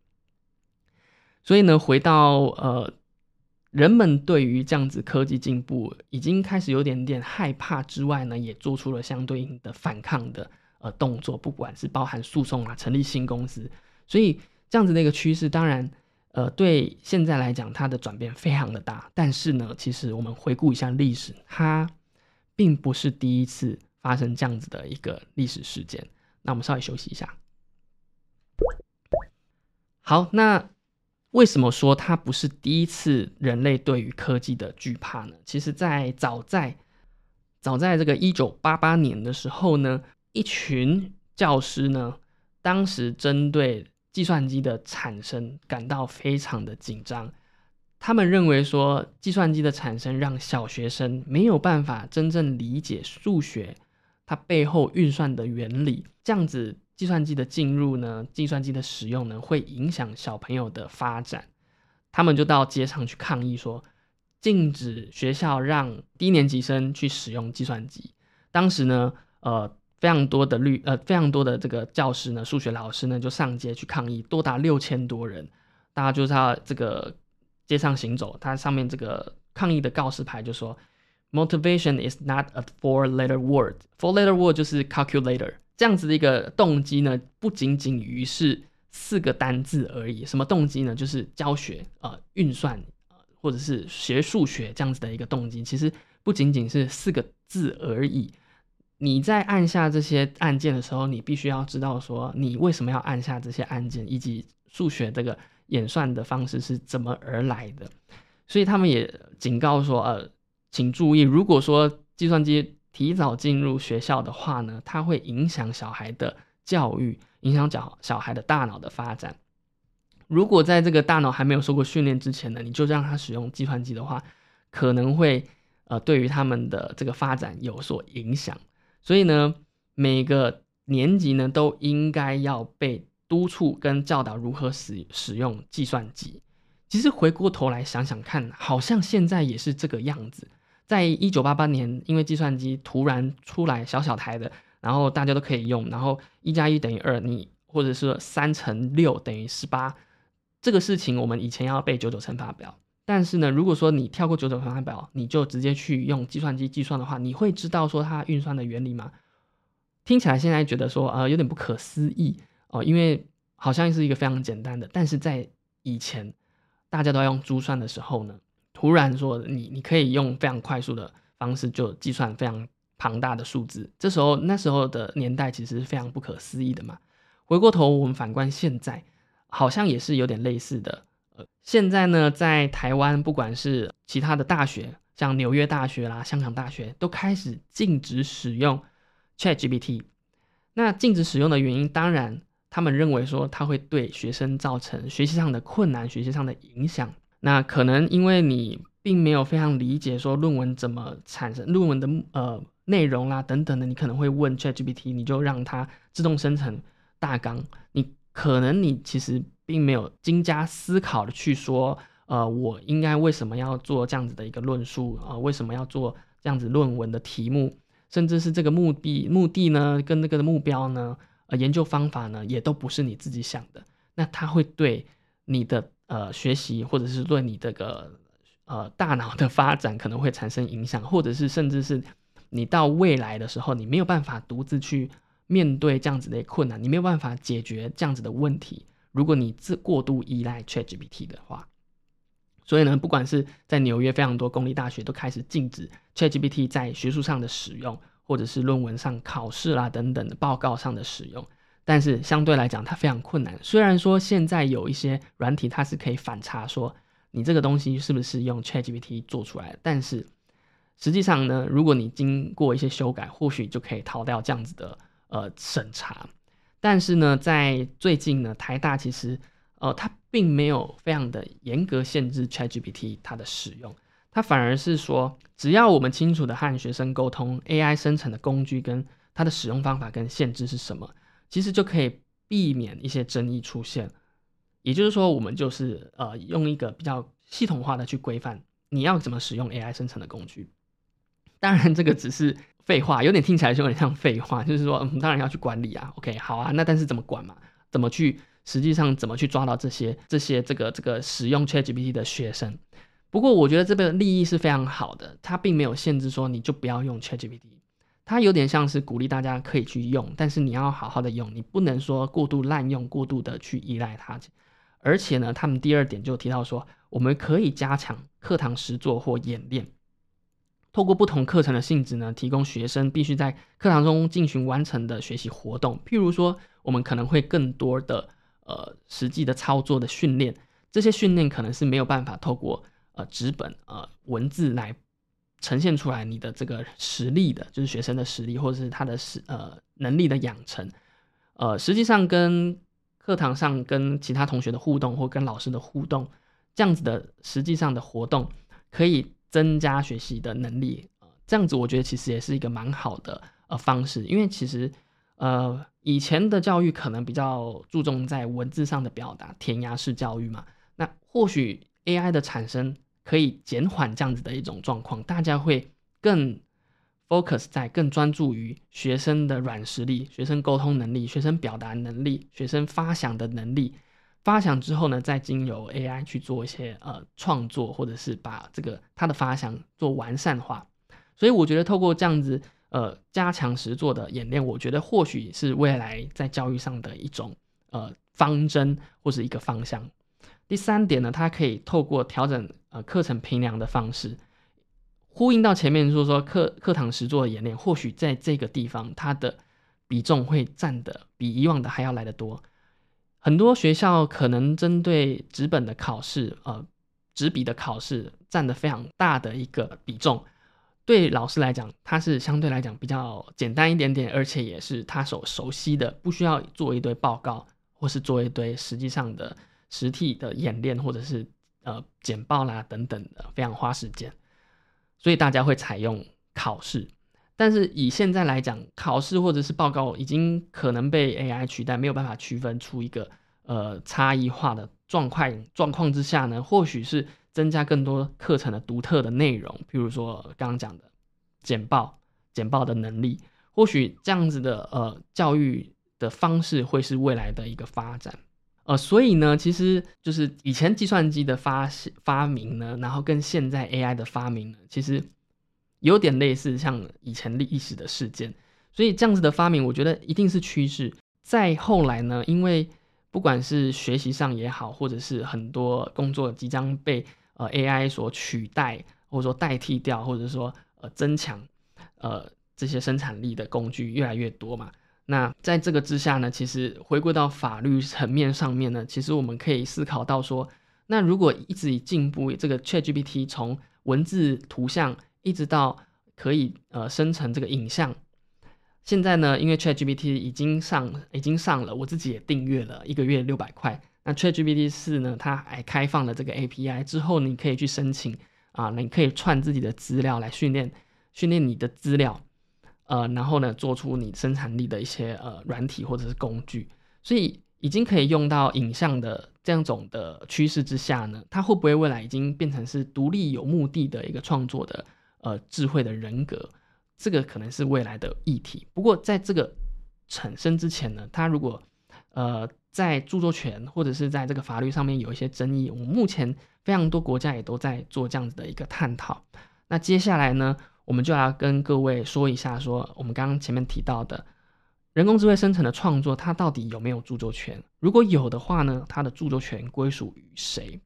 所以呢，回到呃，人们对于这样子科技进步已经开始有点点害怕之外呢，也做出了相对应的反抗的呃动作，不管是包含诉讼啊，成立新公司。所以这样子的一个趋势，当然呃，对现在来讲，它的转变非常的大。但是呢，其实我们回顾一下历史，它。并不是第一次发生这样子的一个历史事件。那我们稍微休息一下。好，那为什么说它不是第一次人类对于科技的惧怕呢？其实，在早在早在这个一九八八年的时候呢，一群教师呢，当时针对计算机的产生感到非常的紧张。他们认为说，计算机的产生让小学生没有办法真正理解数学它背后运算的原理，这样子计算机的进入呢，计算机的使用呢，会影响小朋友的发展。他们就到街上去抗议说，禁止学校让低年级生去使用计算机。当时呢，呃，非常多的律，呃，非常多的这个教师呢，数学老师呢，就上街去抗议，多达六千多人，大家就是他这个。街上行走，它上面这个抗议的告示牌就说，motivation is not a four-letter word。four-letter word 就是 calculator 这样子的一个动机呢，不仅仅于是四个单字而已。什么动机呢？就是教学呃运算呃或者是学数学这样子的一个动机。其实不仅仅是四个字而已。你在按下这些按键的时候，你必须要知道说你为什么要按下这些按键，以及数学这个演算的方式是怎么而来的。所以他们也警告说，呃，请注意，如果说计算机提早进入学校的话呢，它会影响小孩的教育，影响小小孩的大脑的发展。如果在这个大脑还没有受过训练之前呢，你就让他使用计算机的话，可能会呃对于他们的这个发展有所影响。所以呢，每个年级呢都应该要被督促跟教导如何使使用计算机。其实回过头来想想看，好像现在也是这个样子。在一九八八年，因为计算机突然出来小小台的，然后大家都可以用，然后一加一等于二，你或者是三乘六等于十八，这个事情我们以前要背九九乘法表。但是呢，如果说你跳过九九乘法表，你就直接去用计算机计算的话，你会知道说它运算的原理吗？听起来现在觉得说呃有点不可思议哦，因为好像是一个非常简单的，但是在以前。大家都要用珠算的时候呢，突然说你你可以用非常快速的方式就计算非常庞大的数字，这时候那时候的年代其实是非常不可思议的嘛。回过头我们反观现在，好像也是有点类似的。呃，现在呢，在台湾不管是其他的大学，像纽约大学啦、香港大学，都开始禁止使用 ChatGPT。那禁止使用的原因，当然。他们认为说，它会对学生造成学习上的困难、学习上的影响。那可能因为你并没有非常理解说论文怎么产生、论文的呃内容啦等等的，你可能会问 ChatGPT，你就让它自动生成大纲。你可能你其实并没有精加思考的去说，呃，我应该为什么要做这样子的一个论述啊？为什么要做这样子论文的题目？甚至是这个目的目的呢，跟那个的目标呢？呃，研究方法呢，也都不是你自己想的，那它会对你的呃学习，或者是对你这个呃大脑的发展可能会产生影响，或者是甚至是你到未来的时候，你没有办法独自去面对这样子的困难，你没有办法解决这样子的问题。如果你自过度依赖 ChatGPT 的话，所以呢，不管是在纽约非常多公立大学都开始禁止 ChatGPT 在学术上的使用。或者是论文上、考试啦等等的报告上的使用，但是相对来讲，它非常困难。虽然说现在有一些软体，它是可以反查说你这个东西是不是用 ChatGPT 做出来的，但是实际上呢，如果你经过一些修改，或许就可以逃掉这样子的呃审查。但是呢，在最近呢，台大其实呃，它并没有非常的严格限制 ChatGPT 它的使用。它反而是说，只要我们清楚的和学生沟通 AI 生成的工具跟它的使用方法跟限制是什么，其实就可以避免一些争议出现。也就是说，我们就是呃用一个比较系统化的去规范你要怎么使用 AI 生成的工具。当然，这个只是废话，有点听起来就有点像废话，就是说，嗯，当然要去管理啊。OK，好啊，那但是怎么管嘛？怎么去实际上怎么去抓到这些这些这个这个使用 ChatGPT 的学生？不过我觉得这个利益是非常好的，它并没有限制说你就不要用 ChatGPT，它有点像是鼓励大家可以去用，但是你要好好的用，你不能说过度滥用、过度的去依赖它。而且呢，他们第二点就提到说，我们可以加强课堂实作或演练，透过不同课程的性质呢，提供学生必须在课堂中进行完成的学习活动。譬如说，我们可能会更多的呃实际的操作的训练，这些训练可能是没有办法透过。呃，纸本呃文字来呈现出来你的这个实力的，就是学生的实力或者是他的实呃能力的养成，呃，实际上跟课堂上跟其他同学的互动或跟老师的互动，这样子的实际上的活动可以增加学习的能力，呃，这样子我觉得其实也是一个蛮好的呃方式，因为其实呃以前的教育可能比较注重在文字上的表达，填鸭式教育嘛，那或许 AI 的产生。可以减缓这样子的一种状况，大家会更 focus 在更专注于学生的软实力、学生沟通能力、学生表达能力、学生发想的能力发想之后呢，再经由 AI 去做一些呃创作，或者是把这个他的发想做完善化。所以我觉得透过这样子呃加强实作的演练，我觉得或许是未来在教育上的一种呃方针或是一个方向。第三点呢，它可以透过调整呃课程评量的方式，呼应到前面说说课课堂实作的演练，或许在这个地方它的比重会占的比以往的还要来得多。很多学校可能针对纸本的考试，呃，纸笔的考试占的非常大的一个比重。对老师来讲，它是相对来讲比较简单一点点，而且也是他所熟悉的，不需要做一堆报告，或是做一堆实际上的。实体的演练或者是呃简报啦等等的，非常花时间，所以大家会采用考试。但是以现在来讲，考试或者是报告已经可能被 AI 取代，没有办法区分出一个呃差异化的状况状况之下呢，或许是增加更多课程的独特的内容，譬如说刚刚讲的简报简报的能力，或许这样子的呃教育的方式会是未来的一个发展。呃，所以呢，其实就是以前计算机的发发明呢，然后跟现在 AI 的发明呢，其实有点类似，像以前历史的事件。所以这样子的发明，我觉得一定是趋势。再后来呢，因为不管是学习上也好，或者是很多工作即将被呃 AI 所取代，或者说代替掉，或者说呃增强呃这些生产力的工具越来越多嘛。那在这个之下呢，其实回归到法律层面上面呢，其实我们可以思考到说，那如果一直以进步，这个 ChatGPT 从文字、图像一直到可以呃生成这个影像，现在呢，因为 ChatGPT 已经上已经上了，我自己也订阅了一个月六百块。那 ChatGPT 四呢，它还开放了这个 API 之后，你可以去申请啊，你可以串自己的资料来训练训练你的资料。呃，然后呢，做出你生产力的一些呃软体或者是工具，所以已经可以用到影像的这样种的趋势之下呢，它会不会未来已经变成是独立有目的的一个创作的呃智慧的人格？这个可能是未来的议题。不过在这个产生之前呢，它如果呃在著作权或者是在这个法律上面有一些争议，我们目前非常多国家也都在做这样子的一个探讨。那接下来呢？我们就要跟各位说一下，说我们刚刚前面提到的人工智慧生成的创作，它到底有没有著作权？如果有的话呢，它的著作权归属于谁？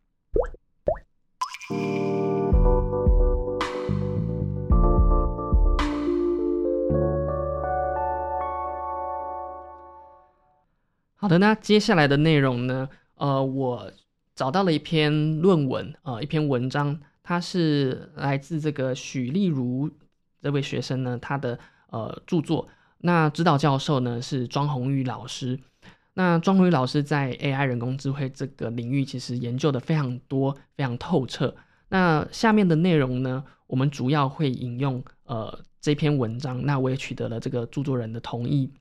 好的，那接下来的内容呢？呃，我找到了一篇论文，呃，一篇文章。他是来自这个许丽如这位学生呢，他的呃著作。那指导教授呢是庄宏宇老师。那庄宏宇老师在 AI 人工智慧这个领域其实研究的非常多，非常透彻。那下面的内容呢，我们主要会引用呃这篇文章。那我也取得了这个著作人的同意，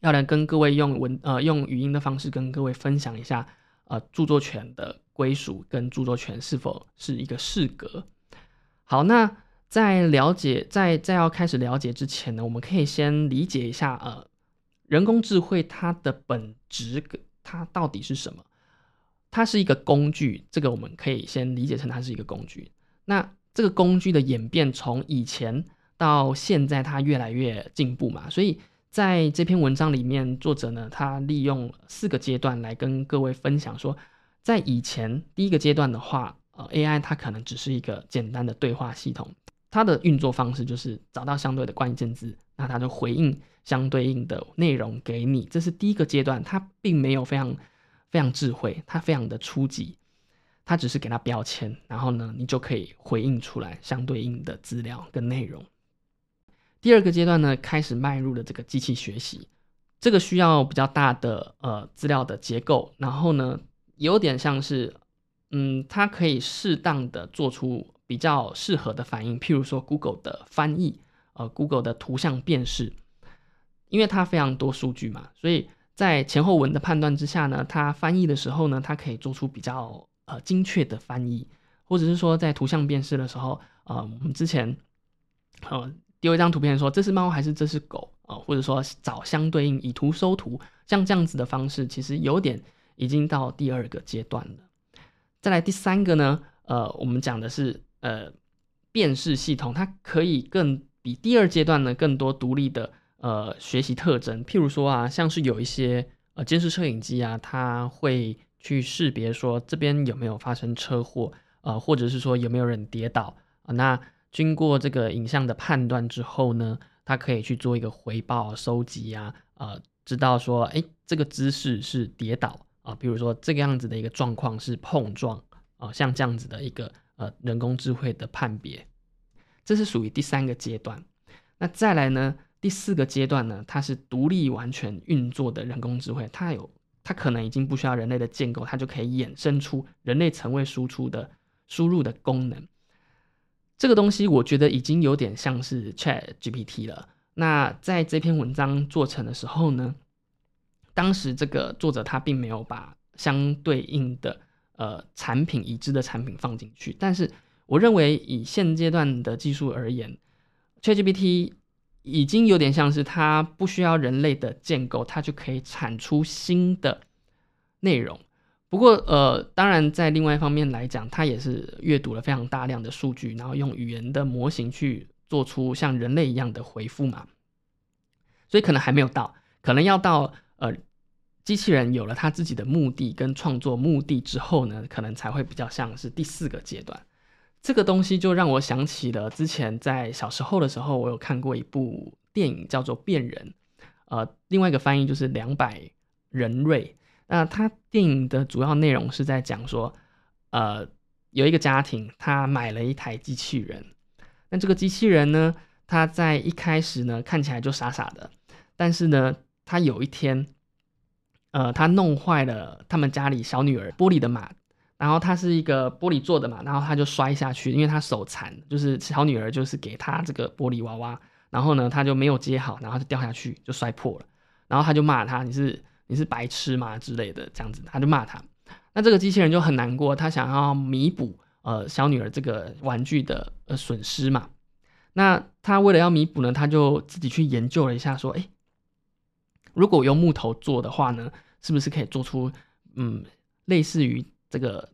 要来跟各位用文呃用语音的方式跟各位分享一下呃著作权的。归属跟著作权是否是一个适格？好，那在了解在在要开始了解之前呢，我们可以先理解一下，呃，人工智慧它的本质，它到底是什么？它是一个工具，这个我们可以先理解成它是一个工具。那这个工具的演变，从以前到现在，它越来越进步嘛。所以在这篇文章里面，作者呢，他利用四个阶段来跟各位分享说。在以前第一个阶段的话，呃，AI 它可能只是一个简单的对话系统，它的运作方式就是找到相对的关键字，那它就回应相对应的内容给你。这是第一个阶段，它并没有非常非常智慧，它非常的初级，它只是给它标签，然后呢，你就可以回应出来相对应的资料跟内容。第二个阶段呢，开始迈入了这个机器学习，这个需要比较大的呃资料的结构，然后呢。有点像是，嗯，它可以适当的做出比较适合的反应，譬如说 Google 的翻译，呃，Google 的图像辨识，因为它非常多数据嘛，所以在前后文的判断之下呢，它翻译的时候呢，它可以做出比较呃精确的翻译，或者是说在图像辨识的时候，呃，我们之前呃丢一张图片说这是猫还是这是狗啊，或者说找相对应以图搜图，像这样子的方式，其实有点。已经到第二个阶段了。再来第三个呢，呃，我们讲的是呃辨识系统，它可以更比第二阶段呢更多独立的呃学习特征。譬如说啊，像是有一些呃监视摄影机啊，它会去识别说这边有没有发生车祸，呃，或者是说有没有人跌倒啊。那经过这个影像的判断之后呢，它可以去做一个回报收集啊，呃，知道说，哎，这个姿势是跌倒啊，比如说这个样子的一个状况是碰撞啊，像这样子的一个呃人工智慧的判别，这是属于第三个阶段。那再来呢，第四个阶段呢，它是独立完全运作的人工智慧，它有。它可能已经不需要人类的建构，它就可以衍生出人类曾未输出的输入的功能。这个东西我觉得已经有点像是 Chat GPT 了。那在这篇文章做成的时候呢，当时这个作者他并没有把相对应的呃产品已知的产品放进去，但是我认为以现阶段的技术而言，Chat GPT。已经有点像是它不需要人类的建构，它就可以产出新的内容。不过，呃，当然在另外一方面来讲，它也是阅读了非常大量的数据，然后用语言的模型去做出像人类一样的回复嘛。所以可能还没有到，可能要到呃，机器人有了它自己的目的跟创作目的之后呢，可能才会比较像是第四个阶段。这个东西就让我想起了之前在小时候的时候，我有看过一部电影叫做《变人》，呃，另外一个翻译就是《两百人瑞》。那它电影的主要内容是在讲说，呃，有一个家庭他买了一台机器人，那这个机器人呢，它在一开始呢看起来就傻傻的，但是呢，他有一天，呃，他弄坏了他们家里小女儿玻璃的马。然后它是一个玻璃做的嘛，然后他就摔下去，因为他手残，就是小女儿就是给他这个玻璃娃娃，然后呢他就没有接好，然后就掉下去就摔破了，然后他就骂他你是你是白痴嘛之类的这样子，他就骂他。那这个机器人就很难过，他想要弥补呃小女儿这个玩具的呃损失嘛。那他为了要弥补呢，他就自己去研究了一下，说哎，如果用木头做的话呢，是不是可以做出嗯类似于。这个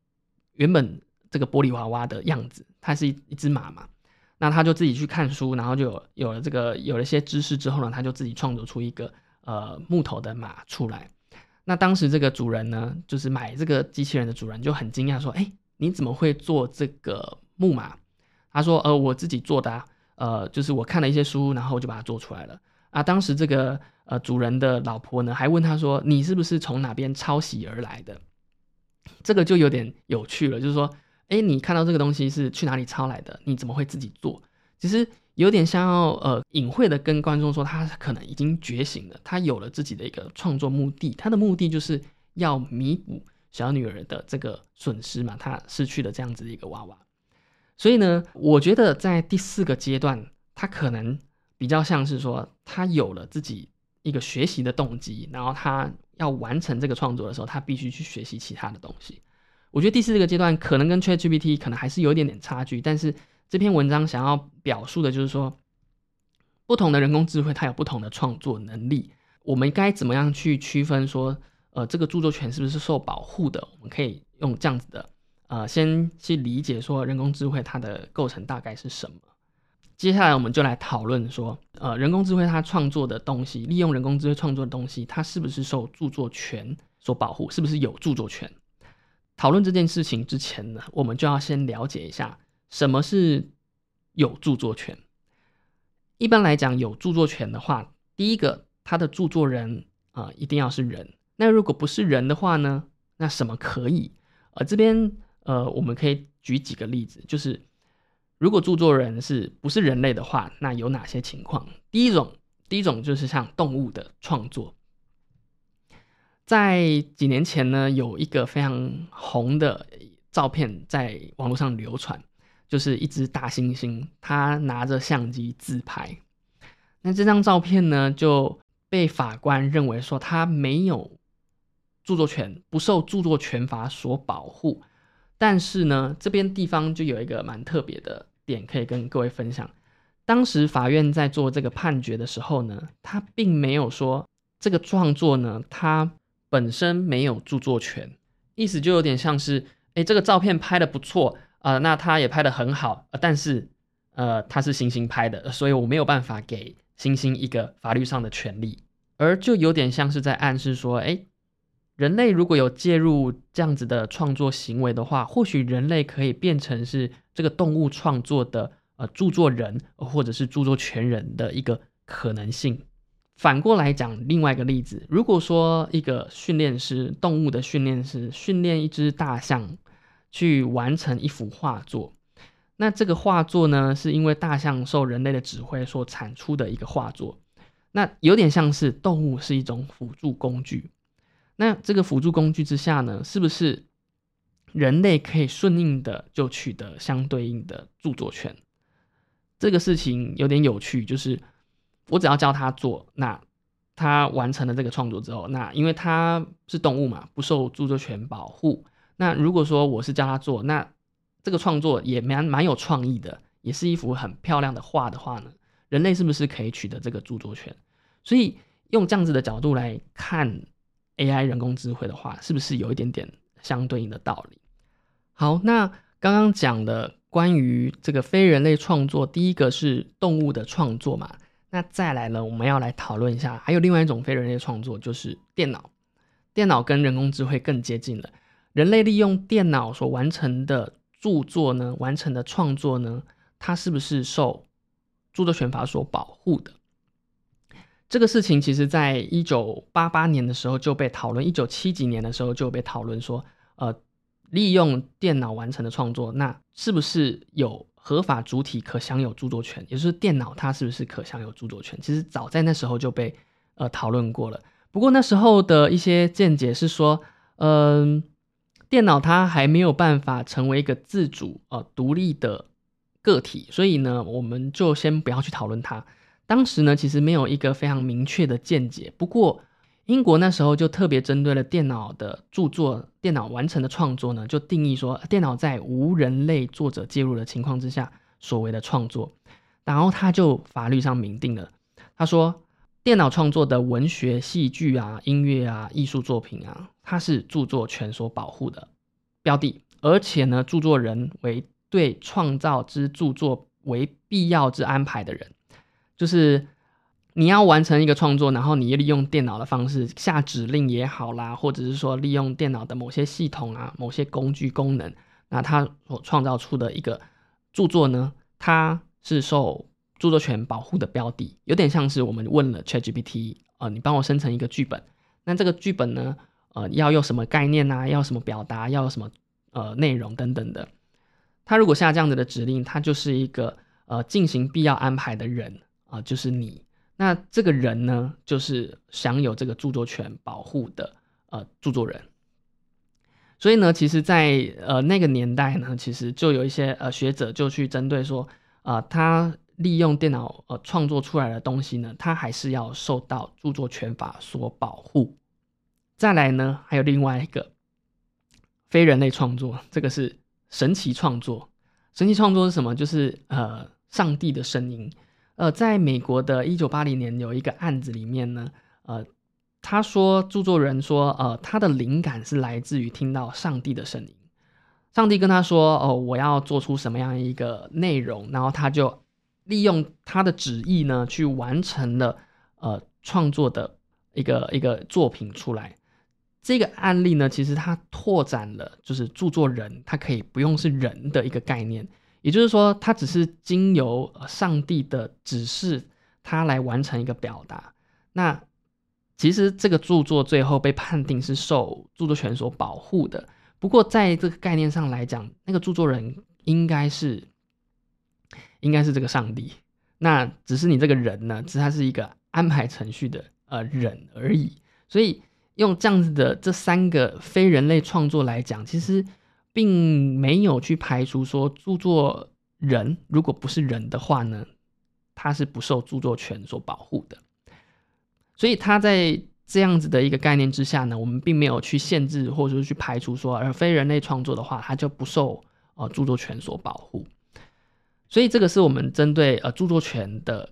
原本这个玻璃娃娃的样子，它是一一只马嘛，那他就自己去看书，然后就有有了这个有了一些知识之后呢，他就自己创作出一个呃木头的马出来。那当时这个主人呢，就是买这个机器人的主人就很惊讶说：“哎，你怎么会做这个木马？”他说：“呃，我自己做的，呃，就是我看了一些书，然后就把它做出来了。”啊，当时这个呃主人的老婆呢，还问他说：“你是不是从哪边抄袭而来的？”这个就有点有趣了，就是说，哎，你看到这个东西是去哪里抄来的？你怎么会自己做？其实有点像要呃隐晦的跟观众说，他可能已经觉醒了，他有了自己的一个创作目的，他的目的就是要弥补小女儿的这个损失嘛，他失去了这样子的一个娃娃。所以呢，我觉得在第四个阶段，他可能比较像是说，他有了自己一个学习的动机，然后他。要完成这个创作的时候，他必须去学习其他的东西。我觉得第四个阶段可能跟 ChatGPT 可能还是有一点点差距，但是这篇文章想要表述的就是说，不同的人工智慧它有不同的创作能力。我们该怎么样去区分说，呃，这个著作权是不是受保护的？我们可以用这样子的，呃，先去理解说人工智慧它的构成大概是什么。接下来我们就来讨论说，呃，人工智慧它创作的东西，利用人工智慧创作的东西，它是不是受著作权所保护？是不是有著作权？讨论这件事情之前呢，我们就要先了解一下什么是有著作权。一般来讲，有著作权的话，第一个，它的著作人啊，一定要是人。那如果不是人的话呢，那什么可以？呃，这边呃，我们可以举几个例子，就是。如果著作人是不是人类的话，那有哪些情况？第一种，第一种就是像动物的创作。在几年前呢，有一个非常红的照片在网络上流传，就是一只大猩猩，它拿着相机自拍。那这张照片呢，就被法官认为说它没有著作权，不受著作权法所保护。但是呢，这边地方就有一个蛮特别的点可以跟各位分享。当时法院在做这个判决的时候呢，他并没有说这个创作呢，它本身没有著作权，意思就有点像是，哎，这个照片拍的不错啊，那他也拍的很好，但是，呃，他是星星拍的，所以我没有办法给星星一个法律上的权利，而就有点像是在暗示说，哎，人类如果有介入这样子的创作行为的话，或许人类可以变成是这个动物创作的呃著作人或者是著作权人的一个可能性。反过来讲，另外一个例子，如果说一个训练师，动物的训练师训练一只大象去完成一幅画作，那这个画作呢，是因为大象受人类的指挥所产出的一个画作，那有点像是动物是一种辅助工具。那这个辅助工具之下呢，是不是人类可以顺应的就取得相对应的著作权？这个事情有点有趣，就是。我只要教他做，那他完成了这个创作之后，那因为他是动物嘛，不受著作权保护。那如果说我是教他做，那这个创作也蛮蛮有创意的，也是一幅很漂亮的画的话呢，人类是不是可以取得这个著作权？所以用这样子的角度来看 AI 人工智慧的话，是不是有一点点相对应的道理？好，那刚刚讲的关于这个非人类创作，第一个是动物的创作嘛。那再来呢？我们要来讨论一下，还有另外一种非人类创作，就是电脑。电脑跟人工智慧更接近了。人类利用电脑所完成的著作呢，完成的创作呢，它是不是受著作权法所保护的？这个事情其实在一九八八年的时候就被讨论，一九七几年的时候就被讨论说，呃，利用电脑完成的创作，那是不是有？合法主体可享有著作权，也就是电脑它是不是可享有著作权？其实早在那时候就被呃讨论过了。不过那时候的一些见解是说，嗯，电脑它还没有办法成为一个自主呃独立的个体，所以呢，我们就先不要去讨论它。当时呢，其实没有一个非常明确的见解。不过英国那时候就特别针对了电脑的著作、电脑完成的创作呢，就定义说，电脑在无人类作者介入的情况之下所谓的创作，然后他就法律上明定了，他说，电脑创作的文学、戏剧啊、音乐啊、艺术作品啊，它是著作权所保护的标的，而且呢，著作人为对创造之著作为必要之安排的人，就是。你要完成一个创作，然后你利用电脑的方式下指令也好啦，或者是说利用电脑的某些系统啊、某些工具功能，那它所创造出的一个著作呢，它是受著作权保护的标的，有点像是我们问了 ChatGPT，呃，你帮我生成一个剧本，那这个剧本呢，呃，要用什么概念啊，要什么表达，要什么呃内容等等的，它如果下这样子的指令，它就是一个呃进行必要安排的人啊，就是你。那这个人呢，就是享有这个著作权保护的呃著作人。所以呢，其实，在呃那个年代呢，其实就有一些呃学者就去针对说，啊，他利用电脑呃创作出来的东西呢，他还是要受到著作权法所保护。再来呢，还有另外一个非人类创作，这个是神奇创作。神奇创作是什么？就是呃上帝的声音。呃，在美国的一九八零年有一个案子里面呢，呃，他说著作人说，呃，他的灵感是来自于听到上帝的声音，上帝跟他说，哦，我要做出什么样一个内容，然后他就利用他的旨意呢，去完成了呃创作的一个一个作品出来。这个案例呢，其实它拓展了就是著作人他可以不用是人的一个概念。也就是说，他只是经由上帝的指示，他来完成一个表达。那其实这个著作最后被判定是受著作权所保护的。不过，在这个概念上来讲，那个著作人应该是应该是这个上帝。那只是你这个人呢，只是他是一个安排程序的呃人而已。所以，用这样子的这三个非人类创作来讲，其实。并没有去排除说著作人如果不是人的话呢，他是不受著作权所保护的。所以他在这样子的一个概念之下呢，我们并没有去限制或者是去排除说，而非人类创作的话，它就不受呃著作权所保护。所以这个是我们针对呃著作权的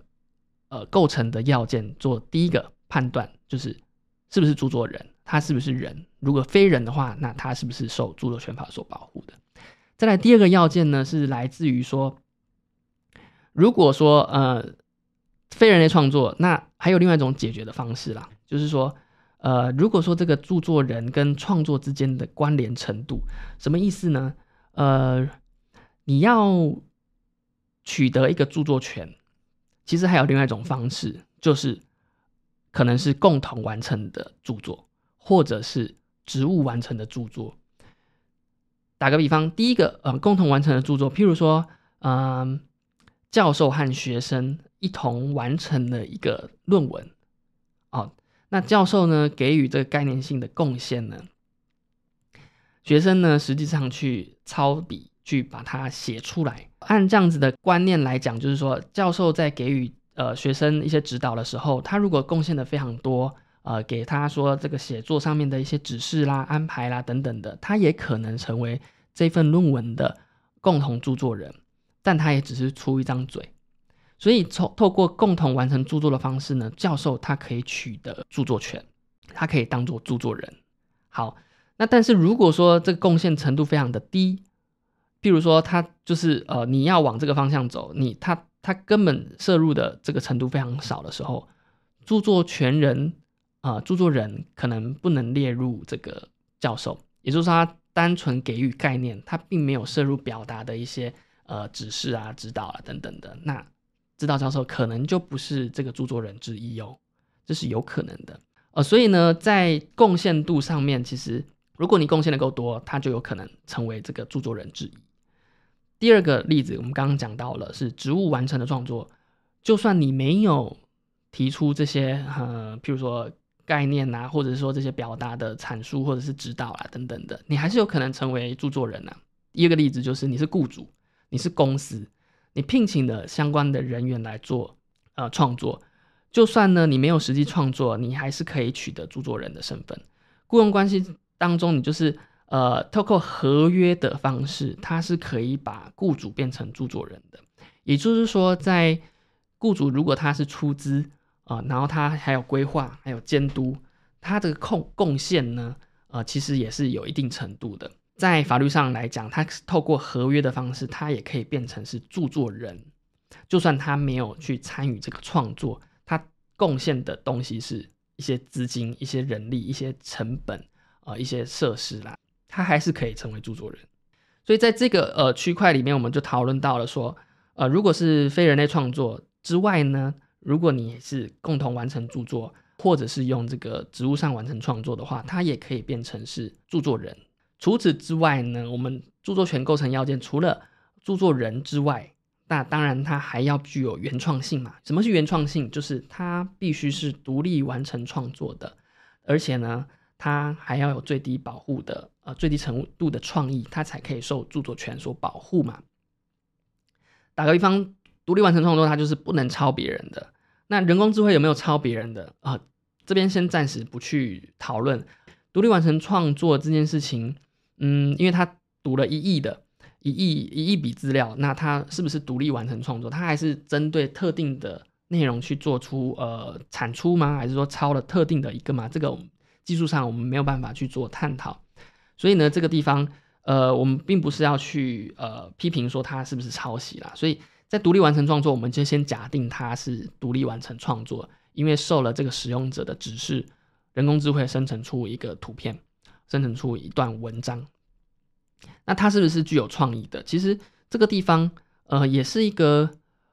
呃构成的要件做第一个判断，就是是不是著作人。他是不是人？如果非人的话，那他是不是受著作权法所保护的？再来第二个要件呢，是来自于说，如果说呃非人类创作，那还有另外一种解决的方式啦，就是说。呃，如果说这个著作人跟创作之间的关联程度，什么意思呢？呃，你要取得一个著作权，其实还有另外一种方式，就是可能是共同完成的著作，或者是职务完成的著作。打个比方，第一个呃，共同完成的著作，譬如说，嗯，教授和学生一同完成了一个论文，哦。那教授呢给予这个概念性的贡献呢？学生呢实际上去抄笔去把它写出来。按这样子的观念来讲，就是说教授在给予呃学生一些指导的时候，他如果贡献的非常多，呃，给他说这个写作上面的一些指示啦、安排啦等等的，他也可能成为这份论文的共同著作人，但他也只是出一张嘴。所以，从透过共同完成著作的方式呢，教授他可以取得著作权，他可以当做著作人。好，那但是如果说这个贡献程度非常的低，譬如说他就是呃你要往这个方向走，你他他根本摄入的这个程度非常少的时候，著作权人啊著作人可能不能列入这个教授，也就是说他单纯给予概念，他并没有摄入表达的一些呃指示啊、指导啊等等的那。指导教授可能就不是这个著作人之一哦，这是有可能的。呃，所以呢，在贡献度上面，其实如果你贡献的够多，他就有可能成为这个著作人之一。第二个例子，我们刚刚讲到了是职务完成的创作，就算你没有提出这些呃，譬如说概念啊，或者是说这些表达的阐述，或者是指导啊等等的，你还是有可能成为著作人呐。第二个例子就是你是雇主，你是公司。你聘请的相关的人员来做呃创作，就算呢你没有实际创作，你还是可以取得著作人的身份。雇佣关系当中，你就是呃透过合约的方式，它是可以把雇主变成著作人的。也就是说，在雇主如果他是出资啊，然后他还有规划，还有监督，他这个贡贡献呢，呃其实也是有一定程度的。在法律上来讲，他透过合约的方式，他也可以变成是著作人，就算他没有去参与这个创作，他贡献的东西是一些资金、一些人力、一些成本啊、一些设施啦，他还是可以成为著作人。所以在这个呃区块里面，我们就讨论到了说，呃，如果是非人类创作之外呢，如果你是共同完成著作，或者是用这个职务上完成创作的话，它也可以变成是著作人。除此之外呢，我们著作权构成要件除了著作人之外，那当然它还要具有原创性嘛。什么是原创性？就是它必须是独立完成创作的，而且呢，它还要有最低保护的呃最低程度的创意，它才可以受著作权所保护嘛。打个比方，独立完成创作，它就是不能抄别人的。那人工智慧有没有抄别人的啊？这边先暂时不去讨论独立完成创作这件事情。嗯，因为他读了一亿的一亿一亿笔资料，那他是不是独立完成创作？他还是针对特定的内容去做出呃产出吗？还是说抄了特定的一个吗？这个技术上我们没有办法去做探讨。所以呢，这个地方呃，我们并不是要去呃批评说他是不是抄袭啦。所以在独立完成创作，我们就先假定它是独立完成创作，因为受了这个使用者的指示，人工智慧生成出一个图片，生成出一段文章。那它是不是具有创意的？其实这个地方，呃，也是一个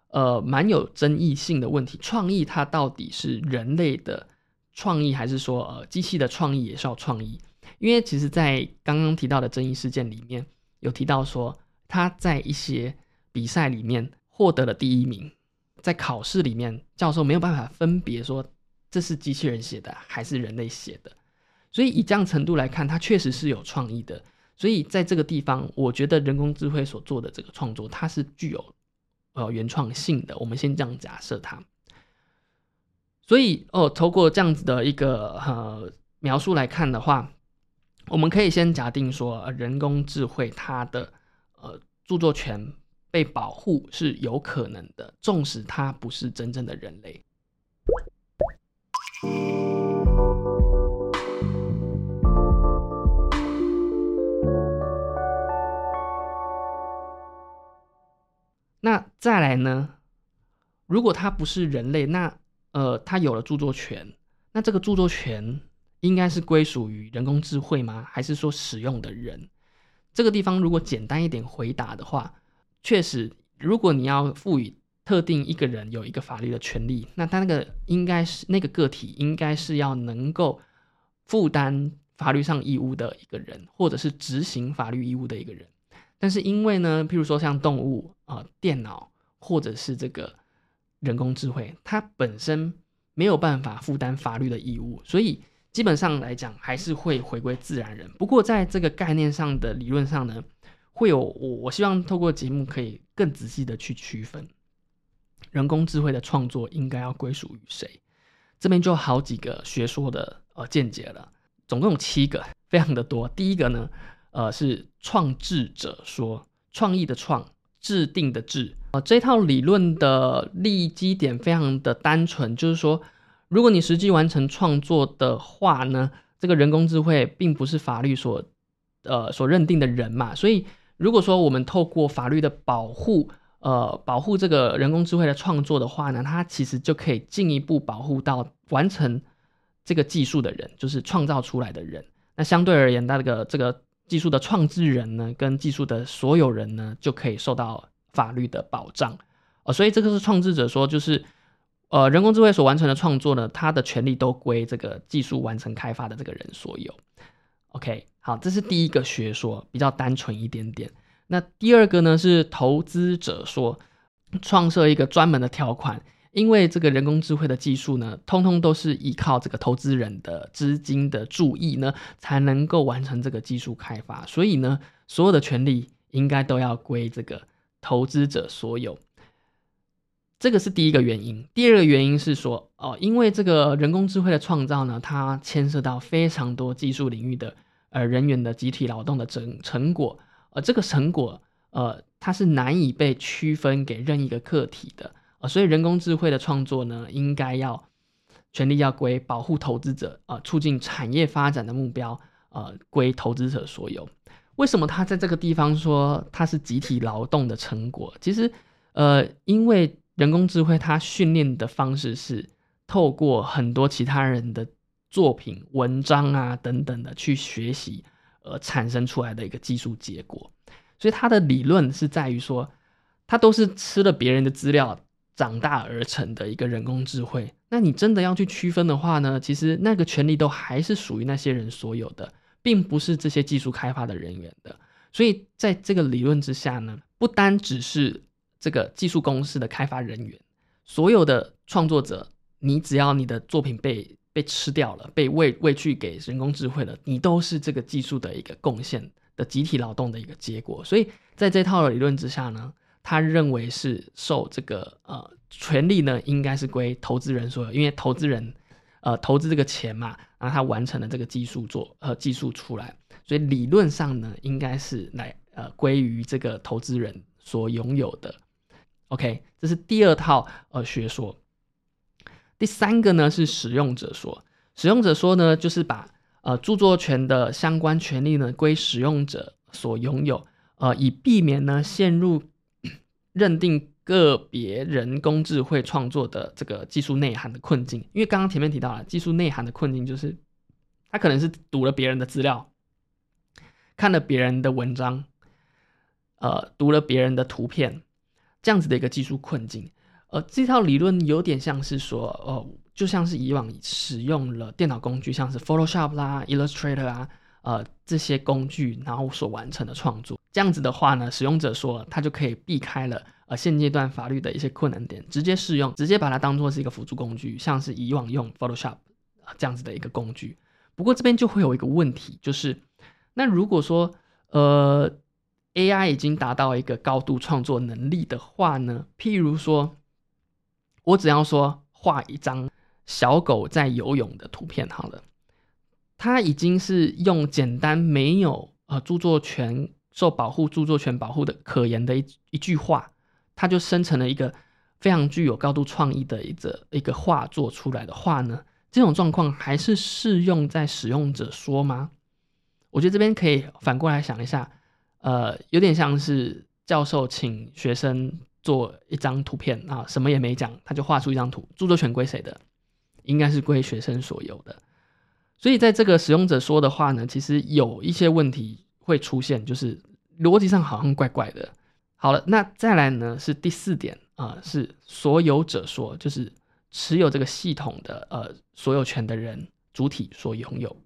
呃蛮有争议性的问题。创意它到底是人类的创意，还是说呃机器的创意也是要创意？因为其实，在刚刚提到的争议事件里面有提到说，他在一些比赛里面获得了第一名，在考试里面教授没有办法分别说这是机器人写的还是人类写的，所以以这样程度来看，它确实是有创意的。所以在这个地方，我觉得人工智慧所做的这个创作，它是具有呃原创性的。我们先这样假设它。所以哦，透过这样子的一个呃描述来看的话，我们可以先假定说，人工智慧它的呃著作权被保护是有可能的纵使他不是真正的人类。那再来呢？如果他不是人类那呃他有了著作权那这个著作权应该是归属于人工智慧吗？还是说使用的人？这个地方如果简单一点回答的话确实，如果你要赋予特定一个人有一个法律的权利，那他那个应该是那个个体应该是要能够负担法律上义务的一个人，或者是执行法律义务的一个人。但是因为呢，譬如说像动物啊、电脑或者是这个人工智慧，它本身没有办法负担法律的义务，所以基本上来讲还是会回归自然人。不过在这个概念上的理论上呢，会有我我希望透过节目可以更仔细的去区分。人工智慧的创作应该要归属于谁？这边就好几个学说的呃见解了，总共有七个，非常的多。第一个呢，呃是创制者说，创意的创，制定的制，呃这套理论的立基点非常的单纯，就是说，如果你实际完成创作的话呢，这个人工智慧并不是法律所呃所认定的人嘛，所以如果说我们透过法律的保护。呃，保护这个人工智慧的创作的话呢，它其实就可以进一步保护到完成这个技术的人，就是创造出来的人。那相对而言，那个这个技术的创制人呢，跟技术的所有人呢，就可以受到法律的保障。呃，所以这个是创制者说，就是呃，人工智慧所完成的创作呢，它的权利都归这个技术完成开发的这个人所有。OK，好，这是第一个学说，比较单纯一点点。那第二个呢是投资者说，创设一个专门的条款，因为这个人工智慧的技术呢，通通都是依靠这个投资人的资金的注意呢，才能够完成这个技术开发，所以呢，所有的权利应该都要归这个投资者所有。这个是第一个原因。第二个原因是说，哦，因为这个人工智慧的创造呢，它牵涉到非常多技术领域的呃人员的集体劳动的成成果。呃，这个成果，呃，它是难以被区分给任意一个个体的，呃，所以人工智慧的创作呢，应该要权利要归保护投资者，呃，促进产业发展的目标，呃，归投资者所有。为什么他在这个地方说它是集体劳动的成果？其实，呃，因为人工智慧它训练的方式是透过很多其他人的作品、文章啊等等的去学习。而产生出来的一个技术结果，所以它的理论是在于说，它都是吃了别人的资料长大而成的一个人工智慧。那你真的要去区分的话呢，其实那个权利都还是属于那些人所有的，并不是这些技术开发的人员的。所以在这个理论之下呢，不单只是这个技术公司的开发人员，所有的创作者，你只要你的作品被被吃掉了，被喂喂去给人工智慧了，你都是这个技术的一个贡献的集体劳动的一个结果。所以在这套理论之下呢，他认为是受这个呃权利呢，应该是归投资人所有，因为投资人呃投资这个钱嘛，然后他完成了这个技术做呃技术出来，所以理论上呢，应该是来呃归于这个投资人所拥有的。OK，这是第二套呃学说。第三个呢是使用者说，使用者说呢就是把呃著作权的相关权利呢归使用者所拥有，呃以避免呢陷入 认定个别人工智慧创作的这个技术内涵的困境。因为刚刚前面提到了技术内涵的困境，就是他可能是读了别人的资料，看了别人的文章，呃读了别人的图片，这样子的一个技术困境。呃，这套理论有点像是说，哦，就像是以往使用了电脑工具，像是 Photoshop 啦、Illustrator 啊，呃，这些工具，然后所完成的创作。这样子的话呢，使用者说他就可以避开了呃现阶段法律的一些困难点，直接适用，直接把它当做是一个辅助工具，像是以往用 Photoshop 这样子的一个工具。不过这边就会有一个问题，就是那如果说呃 AI 已经达到一个高度创作能力的话呢，譬如说。我只要说画一张小狗在游泳的图片好了，它已经是用简单没有呃著作权受保护、著作权保护的可言的一一句话，它就生成了一个非常具有高度创意的一个一个画作出来的话呢，这种状况还是适用在使用者说吗？我觉得这边可以反过来想一下，呃，有点像是教授请学生做一张图片啊，什么也没讲，他就画出一张图，著作权归谁的？应该是归学生所有的。所以在这个使用者说的话呢，其实有一些问题会出现，就是逻辑上好像怪怪的。好了，那再来呢是第四点啊，是所有者说，就是持有这个系统的呃所有权的人主体所拥有。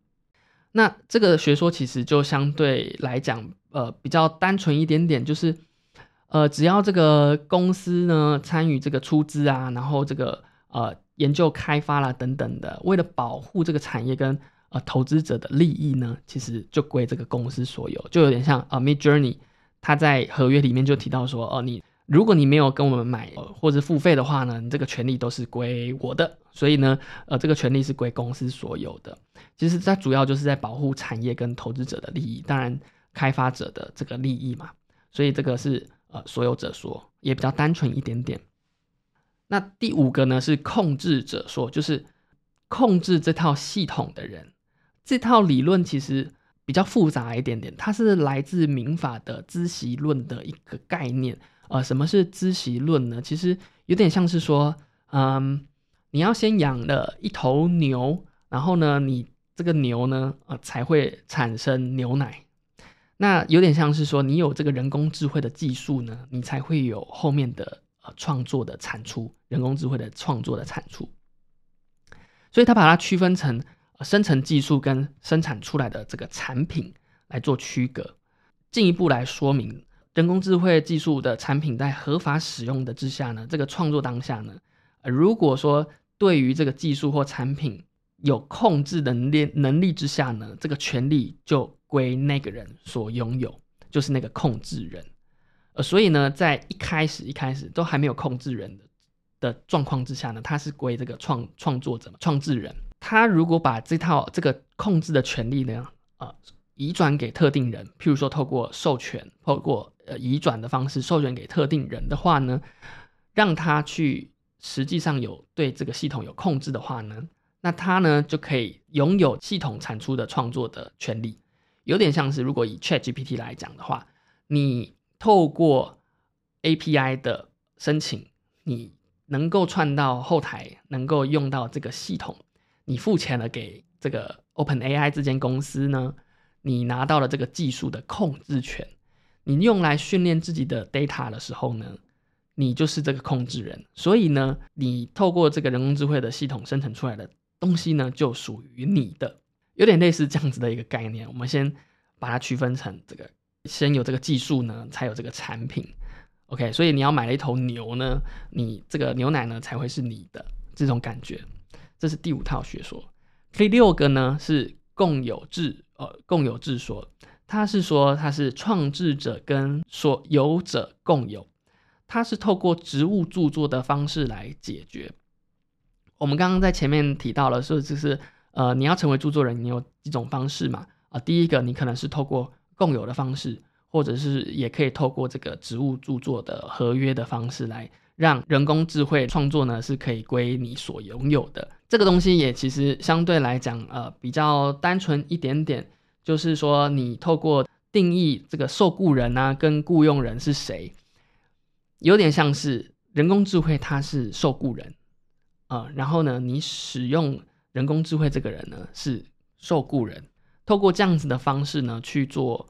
那这个学说其实就相对来讲，呃，比较单纯一点点，就是，呃，只要这个公司呢参与这个出资啊，然后这个呃研究开发啦等等的，为了保护这个产业跟呃投资者的利益呢，其实就归这个公司所有，就有点像啊，Mid Journey，他在合约里面就提到说，哦，你。如果你没有跟我们买或者付费的话呢，你这个权利都是归我的，所以呢，呃，这个权利是归公司所有的。其实它主要就是在保护产业跟投资者的利益，当然开发者的这个利益嘛。所以这个是呃所有者说，也比较单纯一点点。那第五个呢是控制者说，就是控制这套系统的人。这套理论其实比较复杂一点点，它是来自民法的知习论的一个概念。呃，什么是知习论呢？其实有点像是说，嗯，你要先养了一头牛，然后呢，你这个牛呢，呃，才会产生牛奶。那有点像是说，你有这个人工智慧的技术呢，你才会有后面的呃创作的产出，人工智慧的创作的产出。所以他把它区分成生成技术跟生产出来的这个产品来做区隔，进一步来说明。人工智慧技术的产品在合法使用的之下呢，这个创作当下呢，呃，如果说对于这个技术或产品有控制能力能力之下呢，这个权利就归那个人所拥有，就是那个控制人。呃，所以呢，在一开始一开始都还没有控制人的的状况之下呢，他是归这个创创作者、创制人。他如果把这套这个控制的权利呢，呃，移转给特定人，譬如说透过授权，透过呃，移转的方式授权给特定人的话呢，让他去实际上有对这个系统有控制的话呢，那他呢就可以拥有系统产出的创作的权利，有点像是如果以 Chat GPT 来讲的话，你透过 API 的申请，你能够串到后台，能够用到这个系统，你付钱了给这个 OpenAI 这间公司呢，你拿到了这个技术的控制权。你用来训练自己的 data 的时候呢，你就是这个控制人，所以呢，你透过这个人工智慧的系统生成出来的东西呢，就属于你的，有点类似这样子的一个概念。我们先把它区分成这个，先有这个技术呢，才有这个产品。OK，所以你要买了一头牛呢，你这个牛奶呢才会是你的这种感觉。这是第五套学说。第六个呢是共有制，呃，共有制说。它是说，它是创制者跟所有者共有，它是透过植物著作的方式来解决。我们刚刚在前面提到了，说就是呃，你要成为著作人，你有几种方式嘛？啊，第一个你可能是透过共有的方式，或者是也可以透过这个职务著作的合约的方式来让人工智慧创作呢，是可以归你所拥有的。这个东西也其实相对来讲，呃，比较单纯一点点。就是说，你透过定义这个受雇人啊，跟雇佣人是谁，有点像是人工智慧，它是受雇人啊。然后呢，你使用人工智慧这个人呢是受雇人，透过这样子的方式呢去做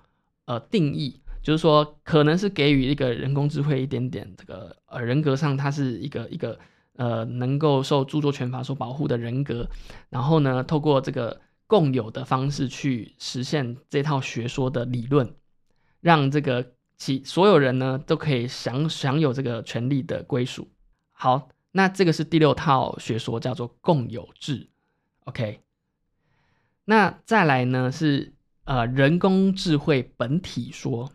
呃定义，就是说可能是给予一个人工智慧一点点这个呃人格上，它是一个一个呃能够受著作权法所保护的人格。然后呢，透过这个。共有的方式去实现这套学说的理论，让这个其所有人呢都可以享享有这个权利的归属。好，那这个是第六套学说，叫做共有制。OK，那再来呢是呃人工智慧本体说。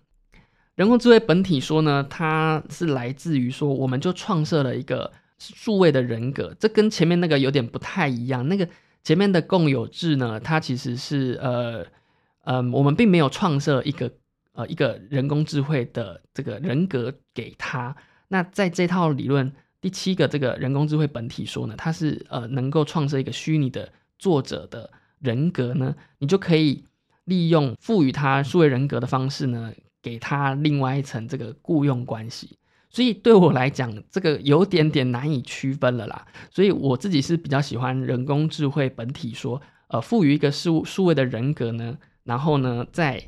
人工智慧本体说呢，它是来自于说，我们就创设了一个数位的人格，这跟前面那个有点不太一样，那个。前面的共有制呢，它其实是呃呃，我们并没有创设一个呃一个人工智慧的这个人格给他。那在这套理论第七个这个人工智慧本体说呢，它是呃能够创设一个虚拟的作者的人格呢，你就可以利用赋予他数位人格的方式呢，给他另外一层这个雇佣关系。所以对我来讲，这个有点点难以区分了啦。所以我自己是比较喜欢人工智慧本体说，呃，赋予一个数数位的人格呢，然后呢，再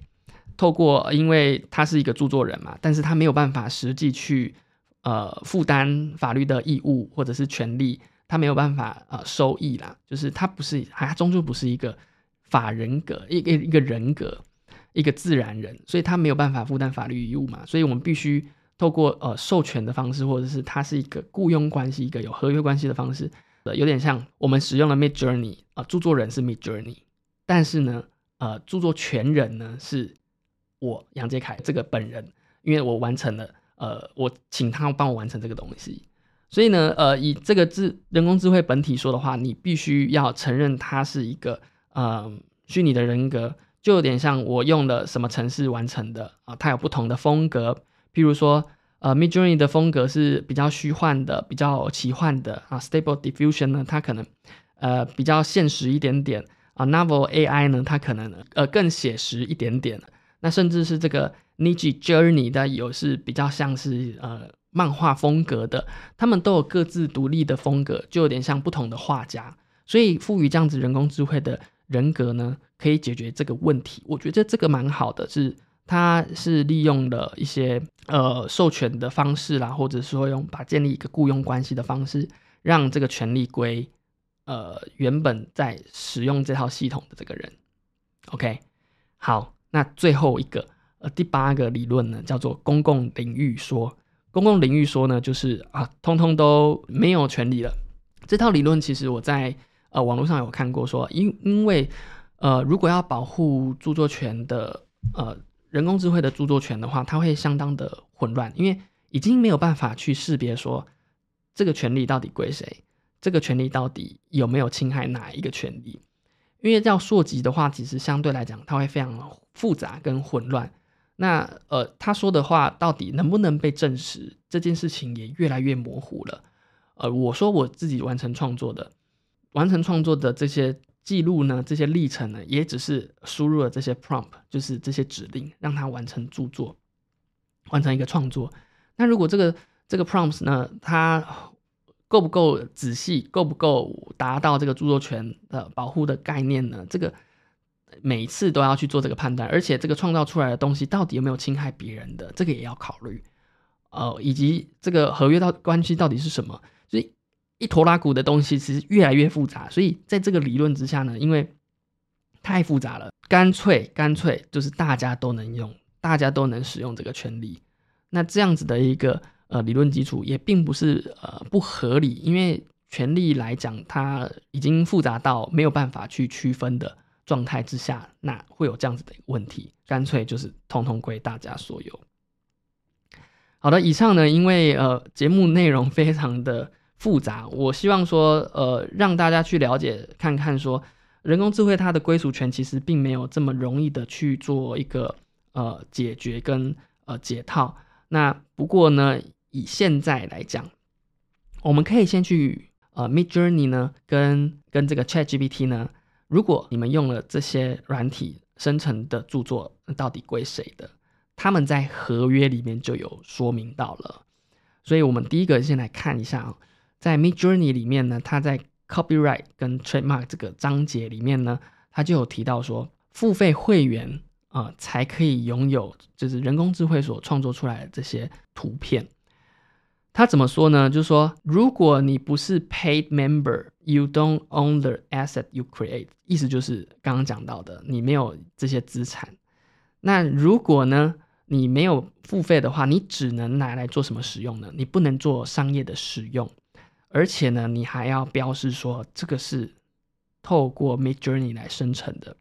透过，因为他是一个著作人嘛，但是他没有办法实际去呃负担法律的义务或者是权利，他没有办法呃收益啦，就是他不是，他终究不是一个法人格，一个一个人格，一个自然人，所以他没有办法负担法律义务嘛，所以我们必须。透过呃授权的方式，或者是它是一个雇佣关系，一个有合约关系的方式，呃，有点像我们使用的 Mid Journey 啊，著作人是 Mid Journey，但是呢，呃，著作权人呢是我杨杰凯这个本人，因为我完成了，呃，我请他帮我完成这个东西，所以呢，呃，以这个智人工智慧本体说的话，你必须要承认它是一个呃虚拟的人格，就有点像我用了什么程式完成的啊，它有不同的风格。譬如说，呃，Midjourney 的风格是比较虚幻的、比较奇幻的啊。Stable Diffusion 呢，它可能呃比较现实一点点啊。Novel AI 呢，它可能呃更写实一点点。那甚至是这个 Niji Journey 的有是比较像是呃漫画风格的，他们都有各自独立的风格，就有点像不同的画家。所以赋予这样子人工智慧的人格呢，可以解决这个问题。我觉得这个蛮好的，是。它是利用了一些呃授权的方式啦，或者说用把建立一个雇佣关系的方式，让这个权利归呃原本在使用这套系统的这个人。OK，好，那最后一个呃第八个理论呢，叫做公共领域说。公共领域说呢，就是啊，通通都没有权利了。这套理论其实我在呃网络上有看过，说因因为呃如果要保护著作权的呃。人工智慧的著作权的话，它会相当的混乱，因为已经没有办法去识别说这个权利到底归谁，这个权利到底有没有侵害哪一个权利。因为要溯及的话，其实相对来讲，它会非常复杂跟混乱。那呃，他说的话到底能不能被证实，这件事情也越来越模糊了。呃，我说我自己完成创作的，完成创作的这些。记录呢？这些历程呢，也只是输入了这些 prompt，就是这些指令，让它完成著作，完成一个创作。那如果这个这个 prompts 呢，它够不够仔细，够不够达到这个著作权的保护的概念呢？这个每次都要去做这个判断，而且这个创造出来的东西到底有没有侵害别人的，这个也要考虑。呃，以及这个合约到关系到底是什么？所以。一坨拉古的东西其实越来越复杂，所以在这个理论之下呢，因为太复杂了，干脆干脆就是大家都能用，大家都能使用这个权利。那这样子的一个呃理论基础也并不是呃不合理，因为权利来讲，它已经复杂到没有办法去区分的状态之下，那会有这样子的问题，干脆就是通通归大家所有。好的，以上呢，因为呃节目内容非常的。复杂，我希望说，呃，让大家去了解看看，说人工智慧它的归属权其实并没有这么容易的去做一个呃解决跟呃解套。那不过呢，以现在来讲，我们可以先去呃 Mid Journey 呢，跟跟这个 Chat GPT 呢，如果你们用了这些软体生成的著作，到底归谁的？他们在合约里面就有说明到了。所以我们第一个先来看一下啊。在 Mid Journey 里面呢，它在 Copyright 跟 Trademark 这个章节里面呢，它就有提到说，付费会员啊才可以拥有，就是人工智慧所创作出来的这些图片。他怎么说呢？就是说，如果你不是 Paid Member，you don't own the asset you create。意思就是刚刚讲到的，你没有这些资产。那如果呢，你没有付费的话，你只能拿来做什么使用呢？你不能做商业的使用。而且呢，你还要标示说这个是透过 Mid Journey 来生成的。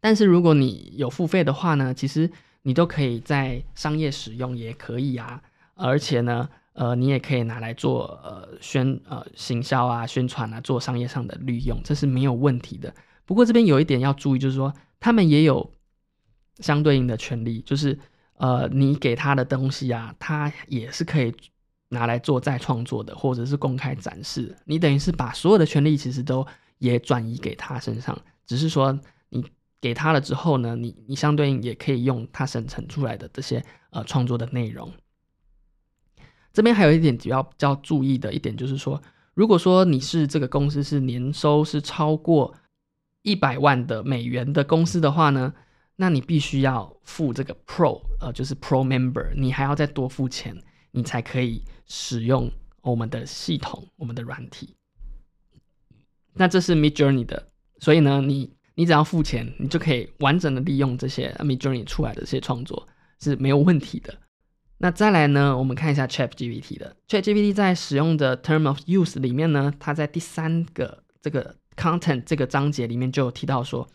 但是如果你有付费的话呢，其实你都可以在商业使用也可以啊。而且呢，呃，你也可以拿来做呃宣呃行销啊、宣传啊，做商业上的利用，这是没有问题的。不过这边有一点要注意，就是说他们也有相对应的权利，就是呃，你给他的东西啊，他也是可以。拿来做再创作的，或者是公开展示，你等于是把所有的权利其实都也转移给他身上，只是说你给他了之后呢，你你相对应也可以用他生成出来的这些呃创作的内容。这边还有一点比较比较注意的一点就是说，如果说你是这个公司是年收是超过一百万的美元的公司的话呢，那你必须要付这个 Pro，呃，就是 Pro Member，你还要再多付钱，你才可以使用我们的系统，我们的软体。那这是 Mid Journey 的，所以呢，你你只要付钱，你就可以完整的利用这些 Mid Journey 出来的这些创作是没有问题的。那再来呢，我们看一下 Chat GPT 的 Chat GPT 在使用的 Term of Use 里面呢，它在第三个这个 Content 这个章节里面就有提到说，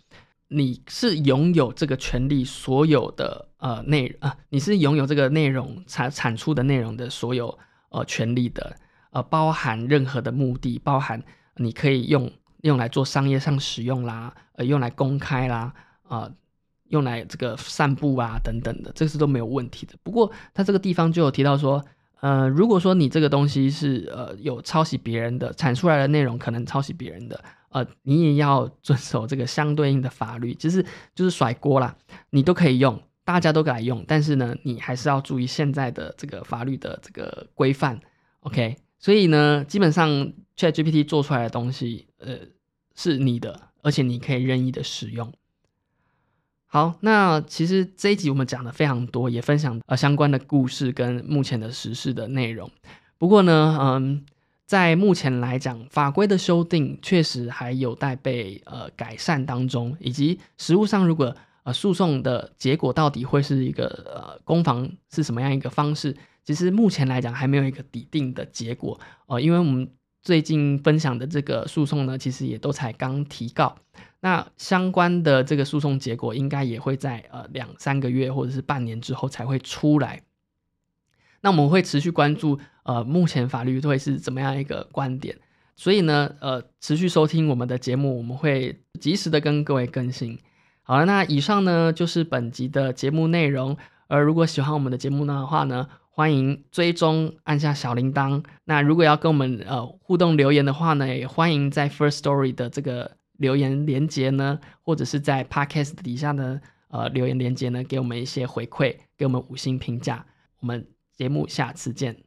你是拥有这个权利，所有的呃内啊，你是拥有这个内容产产出的内容的所有呃权利的，呃，包含任何的目的，包含你可以用用来做商业上使用啦，呃，用来公开啦，啊。用来这个散步啊等等的，这个是都没有问题的。不过它这个地方就有提到说，呃，如果说你这个东西是呃有抄袭别人的，产出来的内容可能抄袭别人的，呃，你也要遵守这个相对应的法律，其实就是甩锅啦。你都可以用，大家都可以用，但是呢，你还是要注意现在的这个法律的这个规范。OK，所以呢，基本上 ChatGPT 做出来的东西，呃，是你的，而且你可以任意的使用。好，那其实这一集我们讲的非常多，也分享呃相关的故事跟目前的实事的内容。不过呢，嗯，在目前来讲，法规的修订确实还有待被呃改善当中，以及实务上如果呃诉讼的结果到底会是一个呃攻防是什么样一个方式，其实目前来讲还没有一个底定的结果呃，因为我们最近分享的这个诉讼呢，其实也都才刚提告。那相关的这个诉讼结果应该也会在呃两三个月或者是半年之后才会出来。那我们会持续关注呃目前法律会是怎么样一个观点，所以呢呃持续收听我们的节目，我们会及时的跟各位更新。好了，那以上呢就是本集的节目内容。而如果喜欢我们的节目的话呢，欢迎追踪按下小铃铛。那如果要跟我们呃互动留言的话呢，也欢迎在 First Story 的这个。留言、连接呢，或者是在 Podcast 底下的呃留言、连接呢，给我们一些回馈，给我们五星评价。我们节目下次见。